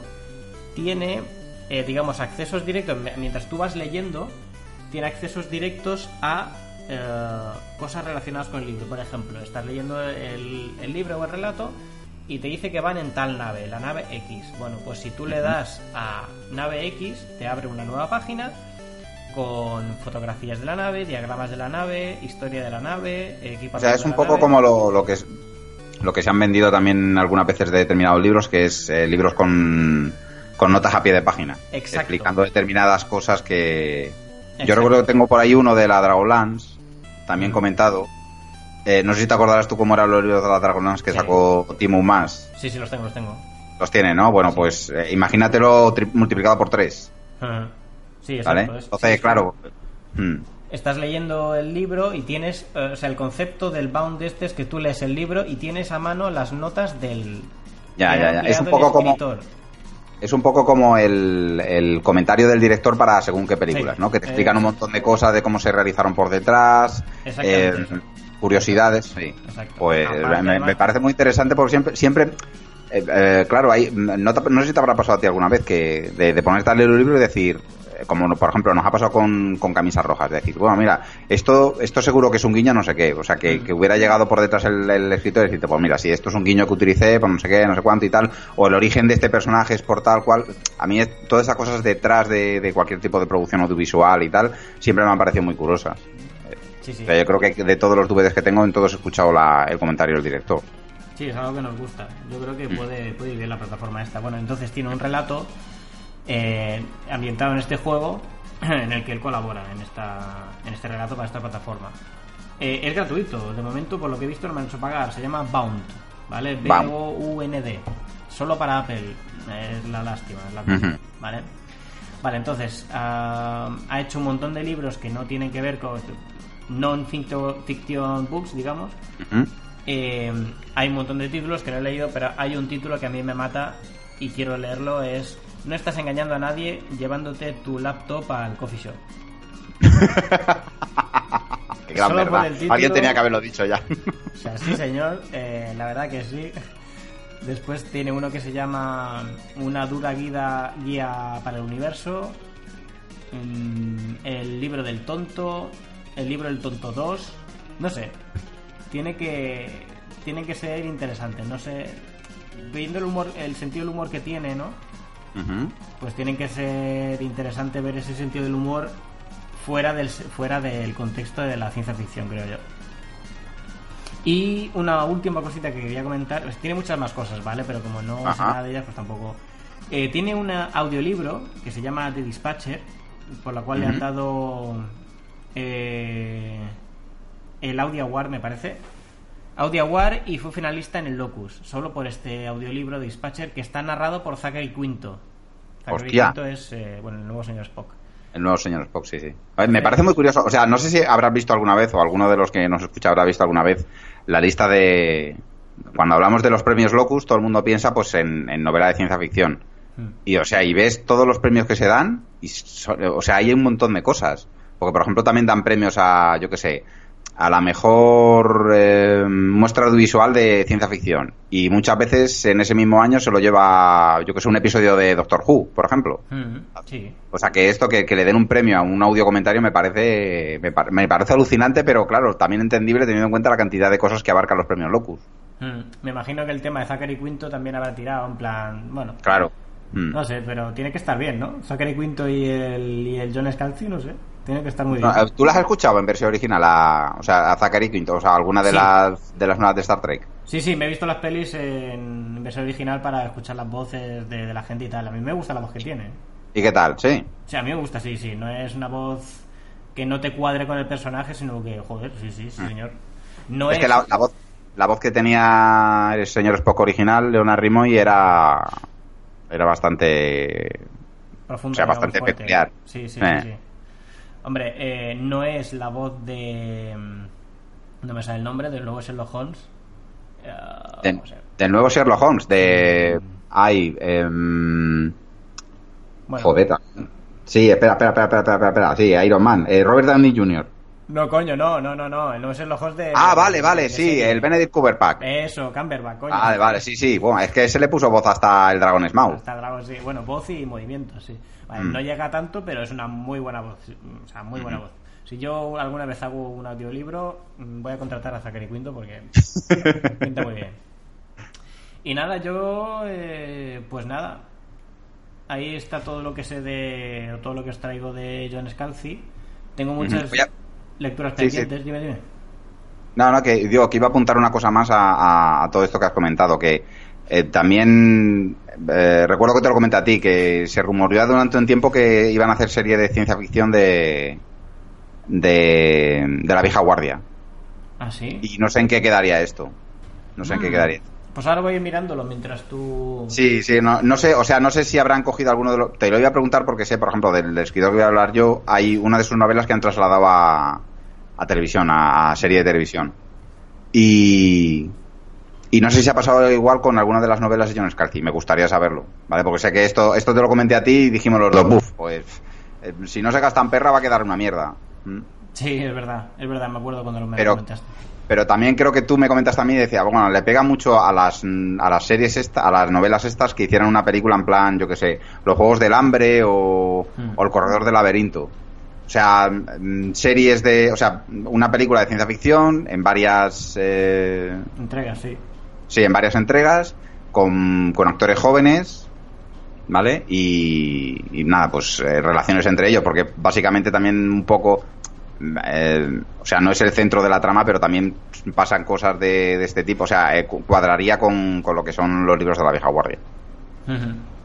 tiene, eh, digamos, accesos directos, mientras tú vas leyendo, tiene accesos directos a eh, cosas relacionadas con el libro. Por ejemplo, estás leyendo el libro o el relato y te dice que van en tal nave, la nave X. Bueno, pues si tú le das a nave X, te abre una nueva página con fotografías de la nave, diagramas de la nave, historia de la nave, equipamiento. O sea, es un poco como lo, lo, que es lo que se han vendido también algunas veces de determinados libros, que es eh, libros con, con notas a pie de página, Exacto. explicando determinadas cosas que yo recuerdo que tengo por ahí uno de la Dragonlance, también comentado, eh, no sé si te acordarás tú cómo eran los libros de la Dragonlance que sacó Timo Más. Sí, sí, los tengo, los tengo. Los tiene, ¿no? Bueno, pues eh, imagínatelo multiplicado por tres. Sí, ¿Vale? exacto. Entonces, sí, claro. mm, Estás leyendo el libro y tienes, eh, o sea, el concepto del bound este es que tú lees el libro y tienes a mano las notas del... Ya, ya, ya. Es un poco como-. Es un poco como el, el comentario del director para según qué películas. ¿no? Que te explican un montón de cosas de cómo se realizaron por detrás, Exactamente. Curiosidades, sí. Exacto. Pues Aparte, me, parece muy interesante porque siempre, siempre eh, eh, claro, hay, no, te- no sé si te habrá pasado a ti alguna vez que de, de ponerte a leer un libro y decir, eh, como por ejemplo nos ha pasado con, con camisas rojas, de decir, bueno, mira, esto, esto seguro que es un guiño no sé qué, o sea, que, Mm. que hubiera llegado por detrás el, el escritor y decirte, pues mira, si esto es un guiño que utilicé, pues no sé qué, no sé cuánto y tal, o el origen de este personaje es por tal cual, a mí todas esas cosas detrás de, de cualquier tipo de producción audiovisual y tal, siempre me han parecido muy curiosas. Sí, sí. O sea, yo creo que de todos los DVDs que tengo, en todos he escuchado la- el comentario del director. Sí, es algo que nos gusta. Yo creo que puede, puede ir bien la plataforma esta. Bueno, entonces tiene un relato eh, ambientado en este juego (clears throat) en el que él colabora en esta en este relato para esta plataforma. Eh, es gratuito, de momento por lo que he visto no me han hecho pagar. Se llama Bound, ¿vale? Bound. Solo para Apple. Es la lástima, es la cosa, Ujú. ¿vale? Vale, entonces ah, ha hecho un montón de libros que no tienen que ver con non-fiction books, digamos. Eh, hay un montón de títulos que no he leído, pero hay un título que a mí me mata y quiero leerlo. Es No estás engañando a nadie llevándote tu laptop al coffee shop. (laughs) Qué gran verdad. título- Alguien tenía que haberlo dicho ya. O sea, sí, señor, eh, la verdad que sí. Después tiene uno que se llama Una dura guía, guía para el universo. Mm, El libro del tonto. El libro del tonto 2. No sé. Tiene que. Tiene que ser interesante. No sé. Viendo el humor, el sentido del humor que tiene, ¿no? Pues tiene que ser interesante ver ese sentido del humor fuera del, fuera del contexto de la ciencia ficción, creo yo. Y una última cosita que quería comentar, pues tiene muchas más cosas, ¿vale? Pero como no sé nada de ellas, pues tampoco. Eh, tiene un audiolibro que se llama The Dispatcher, por la cual le han dado eh, el Audio Award, me parece. Audio Award y fue finalista en el Locus, solo por este audiolibro de Dispatcher que está narrado por Zachary Quinto. Zachary Hostia. Quinto es, eh, bueno, el nuevo señor Spock. El nuevo señor Spock, sí, sí. A ver, me parece muy curioso. O sea, no sé si habrás visto alguna vez, o alguno de los que nos escucha habrá visto alguna vez, la lista de. Cuando hablamos de los premios Locus, todo el mundo piensa pues en, en novela de ciencia ficción. Mm. Y, o sea, y ves todos los premios que se dan, y, o sea, hay un montón de cosas. Porque, por ejemplo, también dan premios a, yo qué sé, a la mejor eh, muestra audiovisual de ciencia ficción. Y muchas veces en ese mismo año se lo lleva, yo que sé, un episodio de Doctor Who, por ejemplo. Mm, sí. O sea que esto, que, que le den un premio a un audio comentario me parece, me, me parece alucinante, pero claro, también entendible teniendo en cuenta la cantidad de cosas que abarcan los premios Locus. Mm. Me imagino que el tema de Zachary Quinto también habrá tirado, en plan, bueno, Claro. Mm. no sé, pero tiene que estar bien, ¿no? Zachary Quinto y el, y el John Scalzi, no sé, tiene que estar muy bien. No, eh, ¿Tú las has escuchado en versión original? A, o sea, a Zachary Quinto, o sea, alguna de, Sí. las, de las nuevas de Star Trek. Sí, sí, me he visto las pelis en versión original para escuchar las voces de, de la gente y tal. A mí me gusta la voz que tiene. ¿Y qué tal? Sí. Sea, a mí me gusta, sí, sí. No es una voz que no te cuadre con el personaje, sino que, joder, sí, sí, sí, señor. No es es, que la, la voz, la voz que tenía el señor Spock original, Leonard Nimoy, era, era bastante... profunda, o sea, bastante peculiar. Sí, sí, Eh. sí, sí. Hombre, eh, no es la voz de... mm, No me sale el nombre, del nuevo Sherlock Holmes. Eh, de- del nuevo Sherlock Holmes, de... Ay, em, Bueno, Joder. ta- Sí, espera, espera, espera, espera, espera, espera. Sí, Iron Man. Eh, Robert Downey Jr. No, coño, no, no, no, no. El nuevo Sherlock Holmes de... Ah, vale, vale, de sí, serie. el Benedict Cumberbatch. Eso, Camberback, coño. Vale, vale, sí, sí. Bueno, es que se le puso voz hasta el Dragon Smaug. Hasta Dragon, sí. Bueno, voz y movimiento, sí. Vale, Mm. No llega tanto, pero es una muy buena voz. O sea, muy buena voz. Si yo alguna vez hago un audiolibro, mm, voy a contratar a Zachary Quinto porque (laughs) pinta muy bien. Y nada, yo, eh, pues nada. Ahí está todo lo que sé de. todo lo que os traigo de John Scalzi. Tengo muchas lecturas Sí, sí. pendientes, dime, dime. No, no, que digo que iba a apuntar una cosa más a, a- a todo esto que has comentado, que eh, también eh, recuerdo que te lo comenté a ti, que se rumoreó durante un tiempo que iban a hacer serie de ciencia ficción de de, de la vieja guardia. ¿Ah, sí? Y no sé en qué quedaría esto. No sé en qué Mm. quedaría. Pues ahora voy a ir mirándolo mientras tú. Sí, sí, no, no sé, o sea, no sé si habrán cogido alguno de los. Te lo iba a preguntar porque sé, por ejemplo, del, escritor que voy a hablar yo, hay una de sus novelas que han trasladado a, a televisión, a, a serie de televisión. Y, y no sé si ha pasado igual con alguna de las novelas de John Scalzi. Me gustaría saberlo, ¿vale? Porque sé que esto, esto te lo comenté a ti y dijimos los dos, buf, pues eh, si no se gastan perra va a quedar una mierda. ¿Mm? Sí, es verdad, es verdad, me acuerdo cuando lo me Pero- comentaste. Pero también creo que tú me comentaste a mí y decía, bueno, le pega mucho a las, a las series esta, a las novelas estas que hicieran una película en plan, yo que sé, Los Juegos del Hambre o, Hmm. o El Corredor del Laberinto. O sea, mm, series de, o sea, una película de ciencia ficción en varias, eh, Entrega, sí. sí, en varias entregas con, con actores jóvenes, ¿vale? Y, y nada, pues eh, relaciones entre ellos, porque básicamente también un poco, eh, o sea, no es el centro de la trama, pero también pasan cosas de, de este tipo, o sea, eh, cu- cuadraría con, con lo que son los libros de la vieja guardia.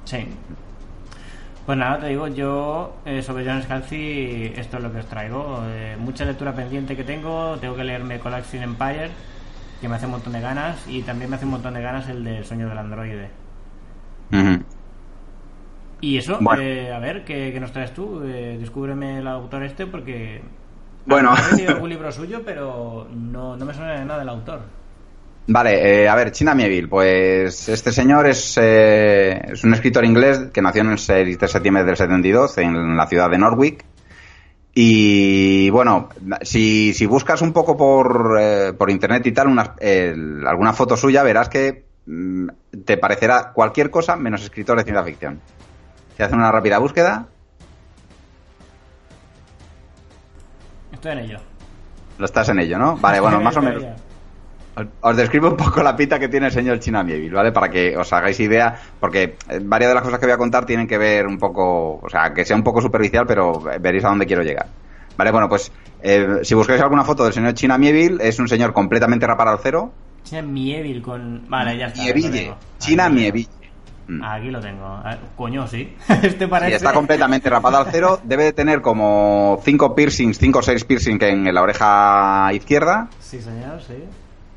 Sí. Pues nada, te digo, yo eh, sobre John Scalzi, esto es lo que os traigo. Mucha lectura pendiente que tengo, tengo que leerme Collapsing Empire, que me hace un montón de ganas, y también me hace un montón de ganas el del sueño del androide. Y eso, Bueno. eh, a ver, ¿qué, qué nos traes tú? Eh, descúbreme el autor este, porque... Bueno. He leído algún libro suyo, pero no, no me suena de nada el autor. Vale, eh, a ver, China Mieville, pues este señor es, eh, es un escritor inglés que nació en el 6 de septiembre del 72 en la ciudad de Norwich. Y bueno, si, si buscas un poco por, eh, por internet y tal, unas- el- alguna foto suya, verás que mm, te parecerá cualquier cosa menos escritor de ciencia ficción. Si haces una rápida búsqueda, Estoy en ello. lo estás en ello, ¿no? Vale, bueno, (laughs) más o menos. Os- describo un poco la pita que tiene el señor China Mieville, ¿vale? Para que os hagáis idea, porque eh, varias de las cosas que voy a contar tienen que ver un poco, o sea, que sea un poco superficial, pero veréis a dónde quiero llegar. Vale, bueno, pues eh, si buscáis alguna foto del señor China Mieville, es un señor completamente rapado al cero. China Mieville con... Vale, ya está. Mieville, tengo. Mm. Aquí lo tengo. Ah, Coño, sí. (laughs) este parece... está completamente rapado al cero. (laughs) Debe de tener como 5 piercings, 5 o 6 piercings en la oreja izquierda, Sí, señor, sí.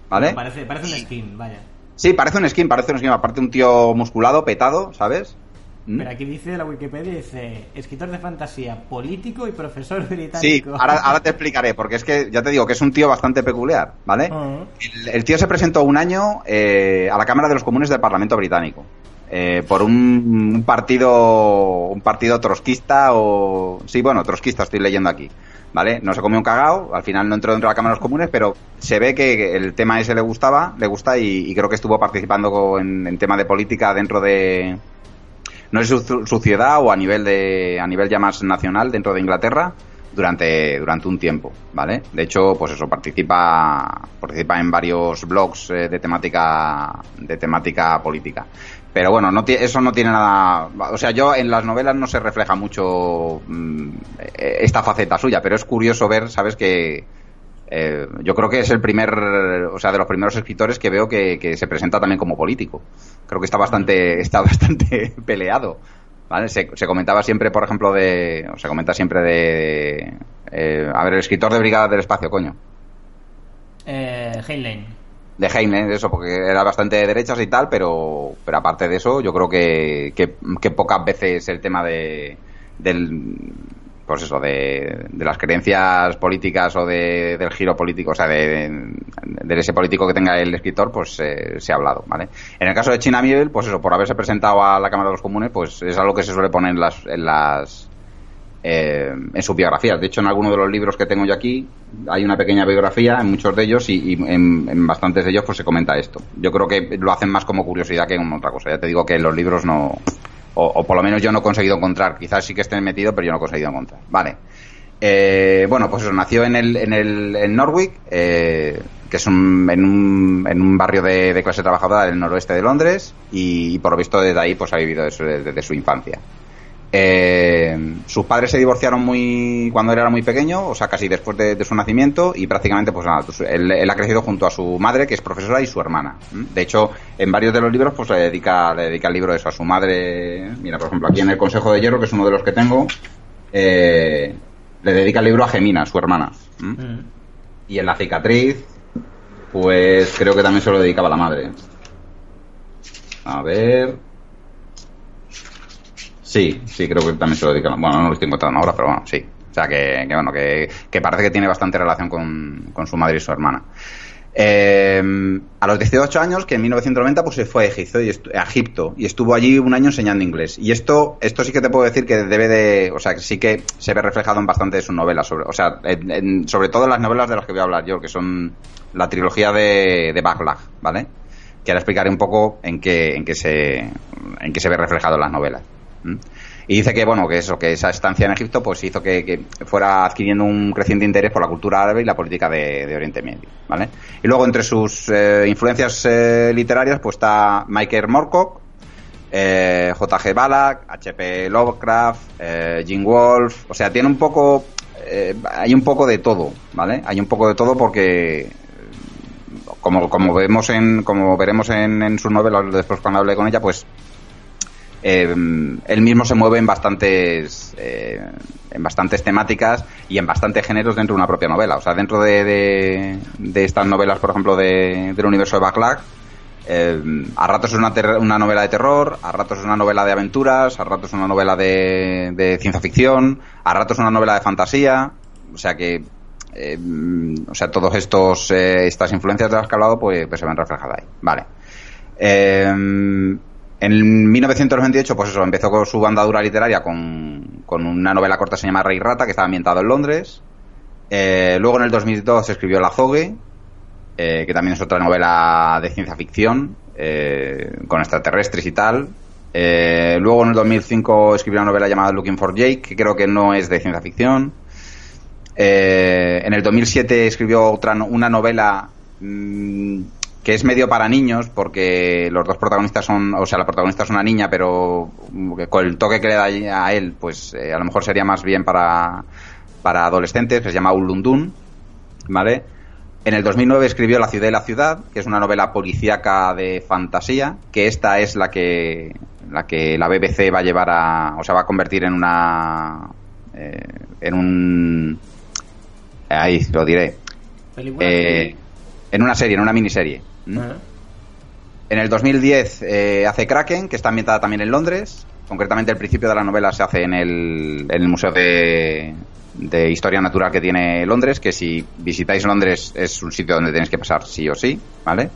¿vale? Parece, parece un skin, vaya. Sí, parece un skin, parece un skin. Aparte un tío musculado, petado, ¿sabes? ¿Mm? Pero aquí dice la Wikipedia, dice, escritor de fantasía, político y profesor (laughs) Sí, británico. ahora, ahora te explicaré, porque es que ya te digo que es un tío bastante peculiar, ¿vale? Ah. El, el tío se presentó un año eh, a la Cámara de los Comunes del Parlamento Británico eh, por un, partido un partido trotskista o sí, bueno, trotskista estoy leyendo aquí, ¿vale? No se comió un cagao, al final no entró dentro de la Cámara de los Comunes, pero se ve que el tema ese le gustaba, le gusta y, creo que estuvo participando en, en tema de política dentro de no sé su, su ciudad o a nivel de a nivel ya más nacional dentro de Inglaterra durante durante un tiempo vale de hecho pues eso participa participa en varios blogs eh, de temática de temática política pero bueno no eso no tiene nada o sea yo en las novelas no se refleja mucho mm, esta faceta suya pero es curioso ver sabes que eh, yo creo que es el primer, o sea, de los primeros escritores que veo que, que se presenta también como político. Creo que está bastante, (laughs) está bastante peleado. ¿vale? Se, se comentaba siempre, por ejemplo, de, o se comenta siempre de, eh, a ver, el escritor de Brigada del Espacio, coño, Eh, Heinlein. De Heinlein, eso, porque era bastante de derechas y tal, pero, pero aparte de eso, yo creo que, que, que pocas veces el tema de, del, pues eso, de, de las creencias políticas o de, del giro político, o sea, de, de ese político que tenga el escritor, pues eh, se ha hablado, ¿vale? En el caso de China Miel, pues eso, por haberse presentado a la Cámara de los Comunes, pues es algo que se suele poner en las, en las, eh, en sus biografías. De hecho, en alguno de los libros que tengo yo aquí hay una pequeña biografía, en muchos de ellos, y, y en, en bastantes de ellos pues se comenta esto. Yo creo que lo hacen más como curiosidad que como otra cosa. Ya te digo que en los libros no, o, o por lo menos yo no he conseguido encontrar. Quizás sí que estén metido, pero yo no he conseguido encontrar. Vale. Eh, bueno, pues eso, nació en el, en el en Norwich, eh, que es un, en, un, en un barrio de, clase trabajadora del noroeste de Londres, y, por lo visto desde ahí pues ha vivido desde, desde su infancia. Eh, sus padres se divorciaron muy cuando él era muy pequeño, o sea, casi después de, de su nacimiento, y prácticamente, pues nada, pues, él, él ha crecido junto a su madre, que es profesora, y su hermana. De hecho, en varios de los libros, pues le dedica, le dedica el libro eso a su madre. Mira, por ejemplo, aquí en el Consejo de Hierro, que es uno de los que tengo, eh, le dedica el libro a Gemina, su hermana. Mm. Y en La cicatriz, pues creo que también se lo dedicaba a la madre. A ver. Sí, sí, creo que también se lo dedican. Bueno, no lo estoy encontrando ahora, pero bueno, sí. O sea, que, que bueno, que, que, parece que tiene bastante relación con, con su madre y su hermana. Eh, a los 18 años, que en 1990 pues se fue a Egipto, y a Egipto y estuvo allí un año enseñando inglés. Y esto, esto sí que te puedo decir que debe de, o sea, que sí que se ve reflejado en bastante de sus novelas, sobre, o sea, en, sobre todo en las novelas de las que voy a hablar yo, que son la trilogía de, de ¿vale? Que ahora explicaré un poco en qué, en qué se, en qué se ve reflejado en las novelas. Y dice que, bueno, que eso, que esa estancia en Egipto pues hizo que, fuera adquiriendo un creciente interés por la cultura árabe y la política de, Oriente Medio, ¿vale? Y luego entre sus eh, influencias eh, literarias pues está Michael Moorcock, eh, J.G. Ballack, H.P. Lovecraft, Jim Wolf, o sea, tiene un poco, hay un poco de todo, ¿vale? Hay un poco de todo porque como, como vemos en, como veremos en, en sus novelas después cuando hable con ella, pues eh, él mismo se mueve en bastantes eh, en bastantes temáticas y en bastantes géneros dentro de una propia novela. O sea, dentro de, de, estas novelas, por ejemplo, de, del universo de Backlash, eh, a ratos es una, una, novela de terror, a ratos es una novela de aventuras, a ratos es una novela de, de ciencia ficción, a ratos es una novela de fantasía. O sea que, eh, o sea, todos estos estas influencias de las que he hablado, pues, pues se ven reflejadas ahí. Vale. En 1928, pues eso, empezó con su andadura literaria con, una novela corta se llama Rey Rata, que estaba ambientado en Londres. Eh, luego en el 2002 escribió La Zogue, eh, que también es otra novela de ciencia ficción, eh, con extraterrestres y tal. Luego en el 2005 escribió una novela llamada Looking for Jake, que creo que no es de ciencia ficción. En el 2007 escribió otra, una novela mmm, que es medio para niños porque los dos protagonistas son, o sea, la protagonista es una niña, pero con el toque que le da a él, pues eh, a lo mejor sería más bien para, para adolescentes, que se llama Ulundun, ¿vale? En el 2009 escribió La ciudad y la ciudad, que es una novela policíaca de fantasía, que esta es la que la que la BBC va a llevar a, o sea, va a convertir en una eh, en un ahí lo diré. Eh, en una serie, en una miniserie. ¿Mm? Uh -huh. En el 2010 eh, hace Kraken, que está ambientada también en Londres. Concretamente, el principio de la novela se hace en el, en el Museo de, de, Historia Natural que tiene Londres, que si visitáis Londres es un sitio donde tenéis que pasar sí o sí, ¿vale?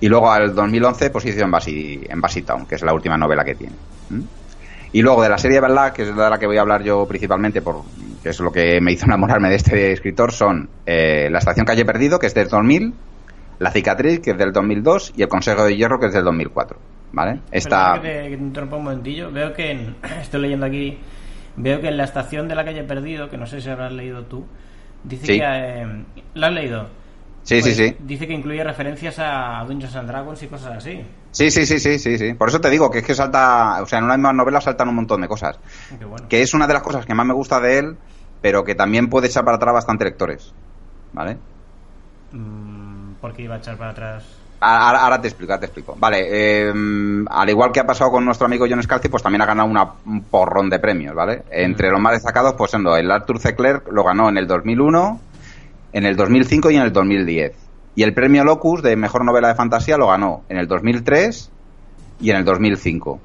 Y luego al 2011 pues hizo en en Bassy Town, que es la última novela que tiene. ¿Mm? Y luego de la serie Bella, que es de la que voy a hablar yo principalmente, por, que es lo que me hizo enamorarme de este escritor, son eh, La Estación Calle Perdido, que es del 2000, la cicatriz, que es del 2002, y el Consejo de Hierro, que es del 2004. ¿Vale? Esta... Que te, que te interrumpa un momentillo. Veo que, en, (clears throat) estoy leyendo aquí, veo que en la estación de la calle Perdido, que no sé si habrás leído tú, dice sí. que... Eh, ¿La has leído? Sí, pues sí, sí. Dice que incluye referencias a Dungeons and Dragons y cosas así. Sí, sí, sí, sí, sí, sí. Por eso te digo que es que salta, o sea, en una misma novela saltan un montón de cosas. Bueno. Que es una de las cosas que más me gusta de él, pero que también puede echar para atrás bastante lectores. ¿Vale? Mm, ¿Por qué iba a echar para atrás? Ahora, ahora, te explico, ahora te explico. Vale, eh, al igual que ha pasado con nuestro amigo John Scalzi, pues también ha ganado una, un porrón de premios, ¿vale? Entre mm. los más destacados, pues siendo el Arthur C. Clarke lo ganó en el 2001, en el 2005 y en el 2010. Y el premio Locus de mejor novela de fantasía lo ganó en el 2003 y en el 2005.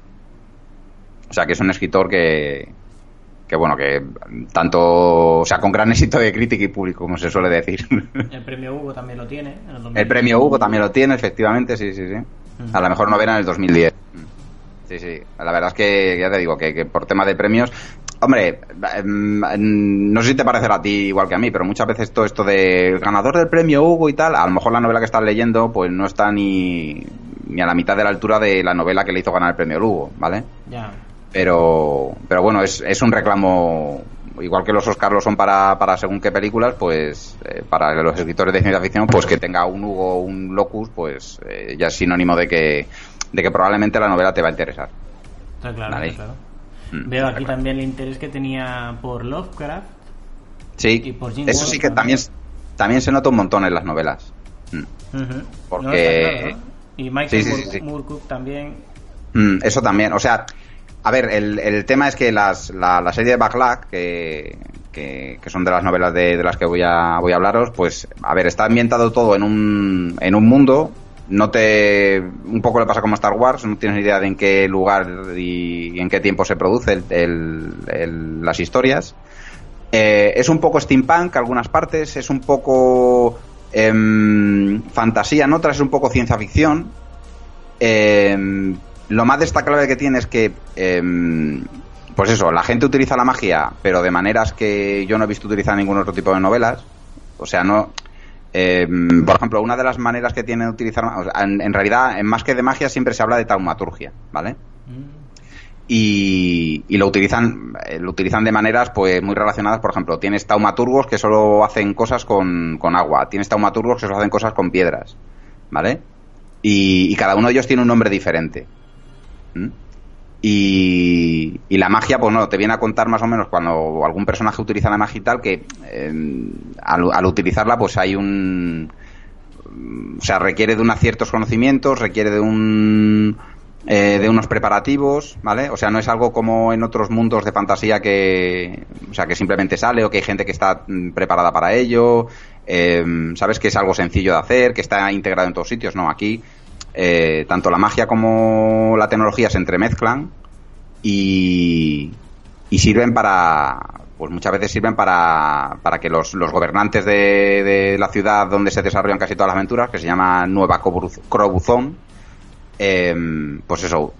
O sea que es un escritor que, que bueno, que tanto, o sea, con gran éxito de crítica y público, como se suele decir. (laughs) El premio Hugo también lo tiene. El, el, premio Hugo también lo tiene, efectivamente, sí, sí, sí. A la mejor novela en el 2010. Sí, sí. La verdad es que, ya te digo, que, que por tema de premios, hombre, no sé si te parecerá a ti igual que a mí, pero muchas veces todo esto de ganador del premio Hugo y tal, a lo mejor la novela que estás leyendo, pues no está ni, ni a la mitad de la altura de la novela que le hizo ganar el premio Hugo, ¿vale? Ya pero pero bueno es, es un reclamo igual que los Oscars lo son para, para según qué películas pues eh, para los escritores de ciencia ficción pues que tenga un Hugo o un Locus pues eh, ya es sinónimo de que de que probablemente la novela te va a interesar está claro, ¿Vale? está claro. Mm, veo aquí claro. también el interés que tenía por Lovecraft sí y por Jim eso sí que también también se nota un montón en las novelas mm. uh -huh. porque no, claro, ¿no? y Michael sí, sí, sí, Moorcook también mm, eso también o sea a ver, el, el tema es que las, la, la, serie de Backlash, que, que, que, son de las novelas de, de, las que voy a, voy a hablaros, pues, a ver, está ambientado todo en un, en un mundo. No te un poco le pasa como Star Wars no tienes idea de en qué lugar y, en qué tiempo se produce las historias. Eh, es un poco steampunk algunas partes es un poco em, fantasía en otras es un poco ciencia ficción. Em, lo más destacable que tiene es que em, pues eso la gente utiliza la magia pero de maneras que yo no he visto utilizar ningún otro tipo de novelas. O sea no eh, por ejemplo, una de las maneras que tiene de utilizar, en, realidad, en más que de magia, siempre se habla de taumaturgia, ¿vale? Y, lo utilizan eh, lo utilizan de maneras pues muy relacionadas. Por ejemplo tienes taumaturgos que solo hacen cosas con, agua. Tienes taumaturgos que solo hacen cosas con piedras vale y, cada uno de ellos tiene un nombre diferente Y, la magia, pues no, te viene a contar más o menos cuando algún personaje utiliza la magia y tal, que em, al, utilizarla, pues hay un. O sea, requiere de unos ciertos conocimientos, requiere de un. Eh, de unos preparativos, ¿vale? O sea, no es algo como en otros mundos de fantasía que, o sea, que simplemente sale o que hay gente que está mm, preparada para ello, em, sabes que es algo sencillo de hacer, que está integrado en todos sitios, no, aquí eh, tanto la magia como la tecnología se entremezclan y, sirven para, pues muchas veces sirven para, para que los, gobernantes de, la ciudad donde se desarrollan casi todas las aventuras, que se llama Nueva Crobuzón, em, pues eso,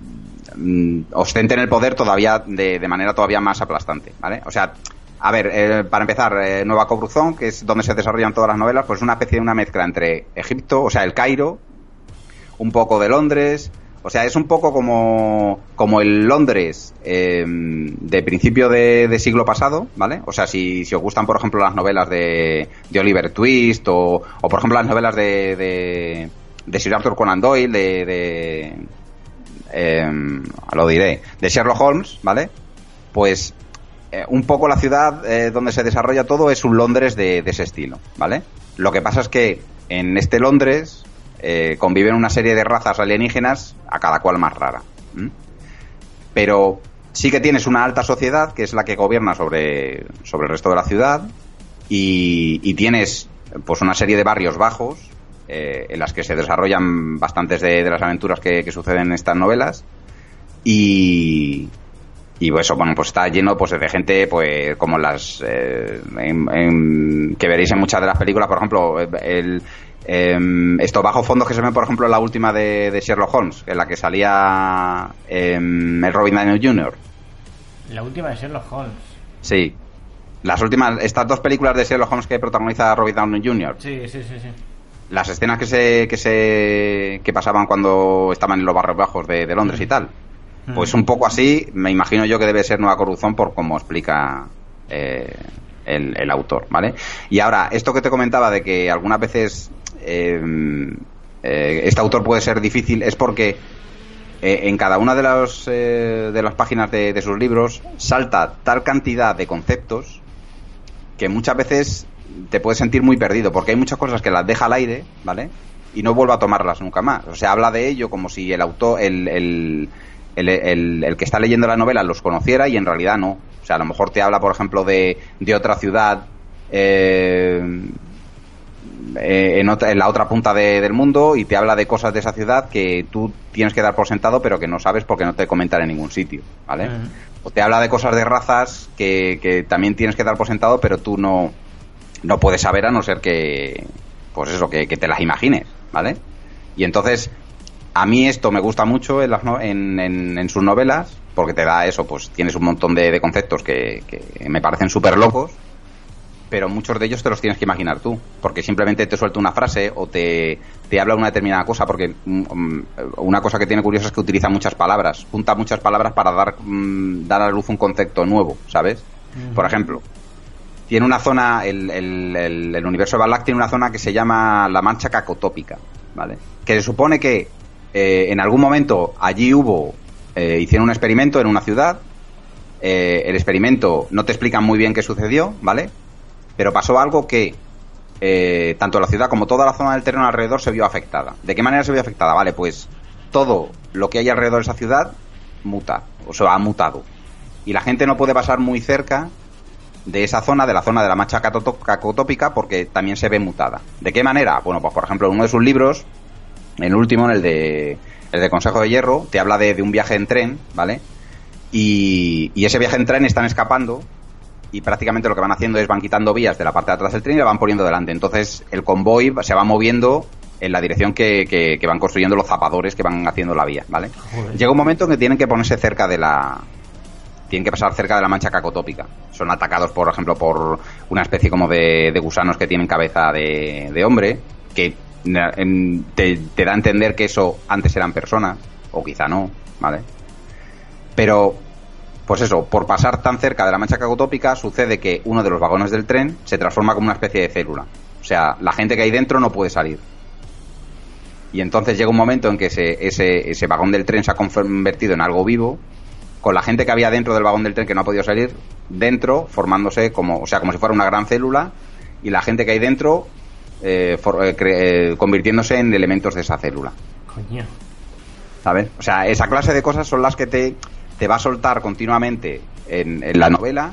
mm, ostenten el poder todavía de, manera todavía más aplastante, ¿vale? O sea, a ver, eh, para empezar, eh, Nueva Cobruzón, que es donde se desarrollan todas las novelas, pues es una especie de una mezcla entre Egipto, o sea, el Cairo, un poco de Londres. O sea, es un poco como, como el Londres em, de principio de, siglo pasado, ¿vale? O sea, si, si os gustan, por ejemplo, las novelas de, de Oliver Twist o, o, por ejemplo, las novelas de, de, Sir Arthur Conan Doyle, de... de em, lo diré, de Sherlock Holmes, ¿vale? Pues eh, un poco la ciudad eh, donde se desarrolla todo es un Londres de, de, ese estilo, ¿vale? Lo que pasa es que en este Londres eh, conviven una serie de razas alienígenas, a cada cual más rara. Pero sí que tienes una alta sociedad, que es la que gobierna sobre, sobre el resto de la ciudad, y, tienes pues una serie de barrios bajos, eh, en las que se desarrollan bastantes de, las aventuras que, suceden en estas novelas, y, y pues eso bueno pues está lleno pues de gente pues como las eh, que veréis en muchas de las películas por ejemplo el, eh, estos bajos fondos que se ven, por ejemplo, en la última de, Sherlock Holmes, en la que salía em, el Robin Downey Jr. La última de Sherlock Holmes. Sí. Las últimas, estas dos películas de Sherlock Holmes que protagoniza Robin Downey Jr. Sí, sí, sí, sí. Las escenas que se, que se que pasaban cuando estaban en los barrios bajos de, Londres y tal. Pues un poco así, me imagino yo que debe ser Nueva Corrupción por cómo explica eh, el, el, autor, ¿vale? Y ahora, esto que te comentaba de que algunas veces eh, eh, este autor puede ser difícil es porque eh, en cada una de, las de las páginas de, sus libros salta tal cantidad de conceptos que muchas veces te puedes sentir muy perdido, porque hay muchas cosas que las deja al aire, ¿vale? Y no vuelve a tomarlas nunca más. O sea, habla de ello como si el autor, el, el, el, el, que está leyendo la novela los conociera y en realidad no. O sea, a lo mejor te habla, por ejemplo, de, de otra ciudad eh, eh, en, la otra punta del mundo y te habla de cosas de esa ciudad que tú tienes que dar por sentado pero que no sabes porque no te comentan en ningún sitio, ¿vale? O te habla de cosas de razas que, también tienes que dar por sentado pero tú no, no puedes saber a no ser que, pues eso, que, te las imagines, ¿vale? Y entonces, a mí esto me gusta mucho en, las en, sus novelas porque te da eso, pues tienes un montón de, de conceptos que, que me parecen súper locos pero muchos de ellos te los tienes que imaginar tú, porque simplemente te suelta una frase o te, te habla una determinada cosa, porque mm, una cosa que tiene curioso es que utiliza muchas palabras, junta muchas palabras para dar, mm, dar a la luz un concepto nuevo, ¿sabes? Por ejemplo, tiene una zona, el, el, universo de Balak tiene una zona que se llama la mancha cacotópica, ¿vale? Que se supone que eh, en algún momento allí hubo, eh, hicieron un experimento en una ciudad, eh, el experimento no te explican muy bien qué sucedió, ¿vale? Pero pasó algo que eh, tanto la ciudad como toda la zona del terreno alrededor se vio afectada. ¿De qué manera se vio afectada? Vale, pues todo lo que hay alrededor de esa ciudad muta, o sea, ha mutado. Y la gente no puede pasar muy cerca de esa zona, de la zona de la mancha cacotópica, porque también se ve mutada. ¿De qué manera? Bueno, pues por ejemplo, en uno de sus libros el último, en el de, el de Consejo de Hierro, te habla de, de un viaje en tren, ¿vale? Y, y ese viaje en tren están escapando y prácticamente lo que van haciendo es van quitando vías de la parte de atrás del tren y la van poniendo delante. Entonces el convoy se va moviendo en la dirección que, que, que van construyendo los zapadores que van haciendo la vía, ¿vale? Joder. Llega un momento en que tienen que ponerse cerca de la... Tienen que pasar cerca de la mancha cacotópica. Son atacados, por ejemplo, por una especie como de, de gusanos que tienen cabeza de, de hombre, que te, te da a entender que eso antes eran personas, o quizá no, ¿vale? Pero, pues eso, por pasar tan cerca de la mancha cacotópica, sucede que uno de los vagones del tren se transforma como una especie de célula. O sea, la gente que hay dentro no puede salir. Y entonces llega un momento en que ese, ese, ese vagón del tren se ha convertido en algo vivo, con la gente que había dentro del vagón del tren que no ha podido salir, dentro, formándose como, o sea, como si fuera una gran célula, y la gente que hay dentro eh, for- eh, eh, convirtiéndose en elementos de esa célula. Coño. ¿Sabes? O sea, esa clase de cosas son las que te, te va a soltar continuamente en, en la novela,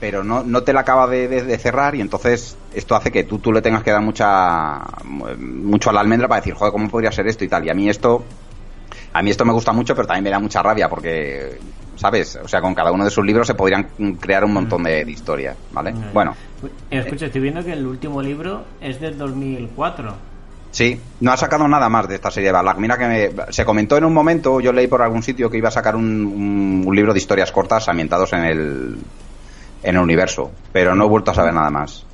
pero no, no te la acaba de, de- de cerrar y entonces esto hace que tú, tú le tengas que dar mucha mucho a la almendra para decir, joder, ¿cómo podría ser esto y tal? Y a mí esto a mí esto me gusta mucho, pero también me da mucha rabia porque, ¿sabes? O sea, con cada uno de sus libros se podrían crear un montón de, de historias, ¿vale? Bueno, Escucha, estoy viendo que el último libro es del 2004. Sí, no ha sacado nada más de esta serie de Balak. Mira que me- se comentó en un momento, yo leí por algún sitio que iba a sacar un, un- un libro de historias cortas ambientados en el, en el universo, pero no he vuelto a saber nada más.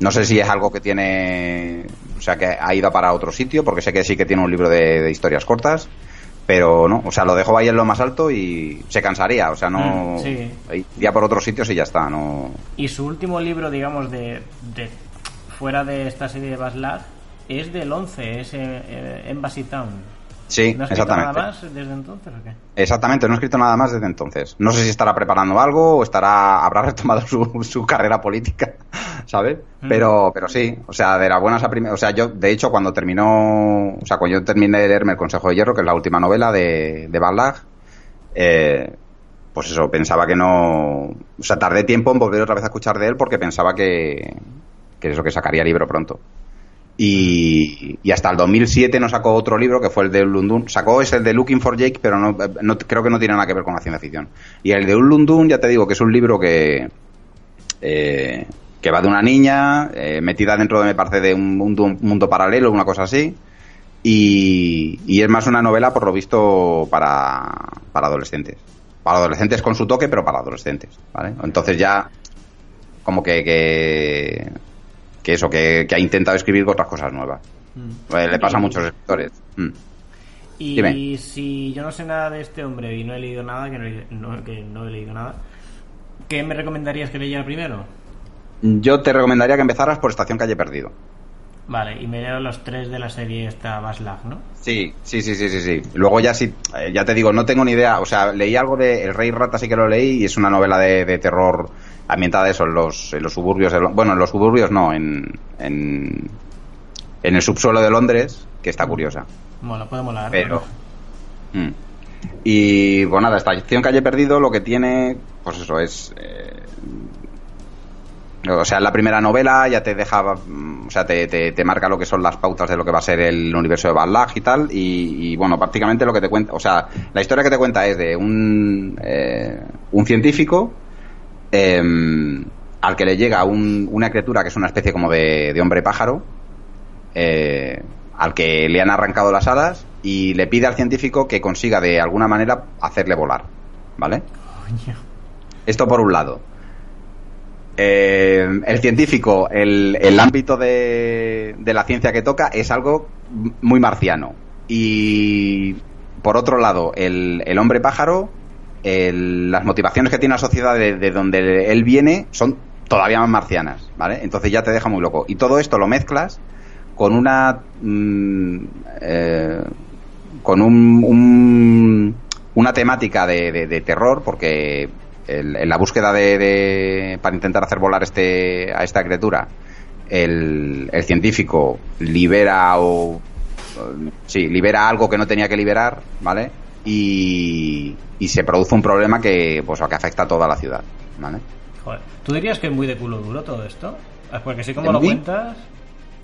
No sé si es algo que tiene, o sea, que ha ido para otro sitio, porque sé que sí que tiene un libro de, de historias cortas, pero no, o sea, lo dejó ahí en lo más alto y se cansaría, o sea, no, Mm, sí. iría por otros sitios y ya está, no. Y su último libro, digamos, de, de fuera de esta serie de Baslag, es del 11, es eh, eh, Embassy Town. Sí, ¿No has escrito exactamente. nada más desde entonces o qué? Exactamente, no he escrito nada más desde entonces. No sé si estará preparando algo o estará habrá (laughs) retomado su, su carrera política, (laughs) ¿sabes? Mm. Pero, pero sí, o sea, de las buenas a primeras. O sea, yo, de hecho, cuando terminó. O sea, cuando yo terminé de leerme El Consejo de Hierro, que es la última novela de, de eh, pues eso, pensaba que no. O sea, tardé tiempo en volver otra vez a escuchar de él porque pensaba que. que eso, que sacaría libro pronto. Y, y hasta el 2007 no sacó otro libro que fue el de Lundun. Sacó es el de Looking for Jake, pero no, creo que no tiene nada que ver con la ciencia ficción. Y el de Lundun, ya te digo que es un libro que eh, que va de una niña eh, metida dentro de me parece de un mundo, un mundo paralelo, una cosa así. Y, y es más una novela por lo visto para, para adolescentes. Para adolescentes con su toque, pero para adolescentes, ¿vale? Entonces ya como que, que, que eso, que, que ha intentado escribir otras cosas nuevas. Eh, le pasa a muchos escritores. Mm. Y Dime. si yo no sé nada de este hombre y no he leído nada, que no- que no he leído nada, ¿qué me recomendarías que leyera primero? Yo te recomendaría que empezaras por Estación Calle Perdido. Vale, y me leo los tres de la serie esta Baslag, ¿no? Sí, sí, sí, sí, sí, sí. Luego ya sí, eh, ya te digo, no tengo ni idea. O sea, leí algo de El Rey Rata, sí que lo leí, y es una novela de, de terror ambientada eso, en los, en los suburbios. de bueno, en los suburbios no, en, en, en el subsuelo de Londres, que está curiosa. Bueno, puede molar. Pero. Mm. Y pues nada, Estación Calle Perdido lo que tiene, pues eso, es. eh, o sea, la primera novela ya te deja, mm, o sea, te, te, te marca lo que son las pautas de lo que va a ser el universo de Ballag y tal. Y, y, bueno, prácticamente lo que te cuenta, o sea, la historia que te cuenta es de un, eh, un científico eh, al que le llega un- una criatura que es una especie como de, de hombre pájaro, eh, al que le han arrancado las alas y le pide al científico que consiga de alguna manera hacerle volar. ¿Vale? Esto por un lado. Eh, el científico, el, el ámbito de, de la ciencia que toca es algo muy marciano. Y por otro lado, el, el hombre pájaro, las motivaciones que tiene la sociedad de, de donde él viene son todavía más marcianas, ¿vale? Entonces ya te deja muy loco. Y todo esto lo mezclas con una. mm, eh, con un, un- una temática de- de terror, porque el- en la búsqueda de, de- para intentar hacer volar este a esta criatura, el, el científico libera o sí libera algo que no tenía que liberar, ¿vale? Y, y se produce un problema que pues que afecta a toda la ciudad, ¿vale? Joder. ¿Tú dirías que es muy de culo duro todo esto? Ah, Porque así como ¿De lo cuentas...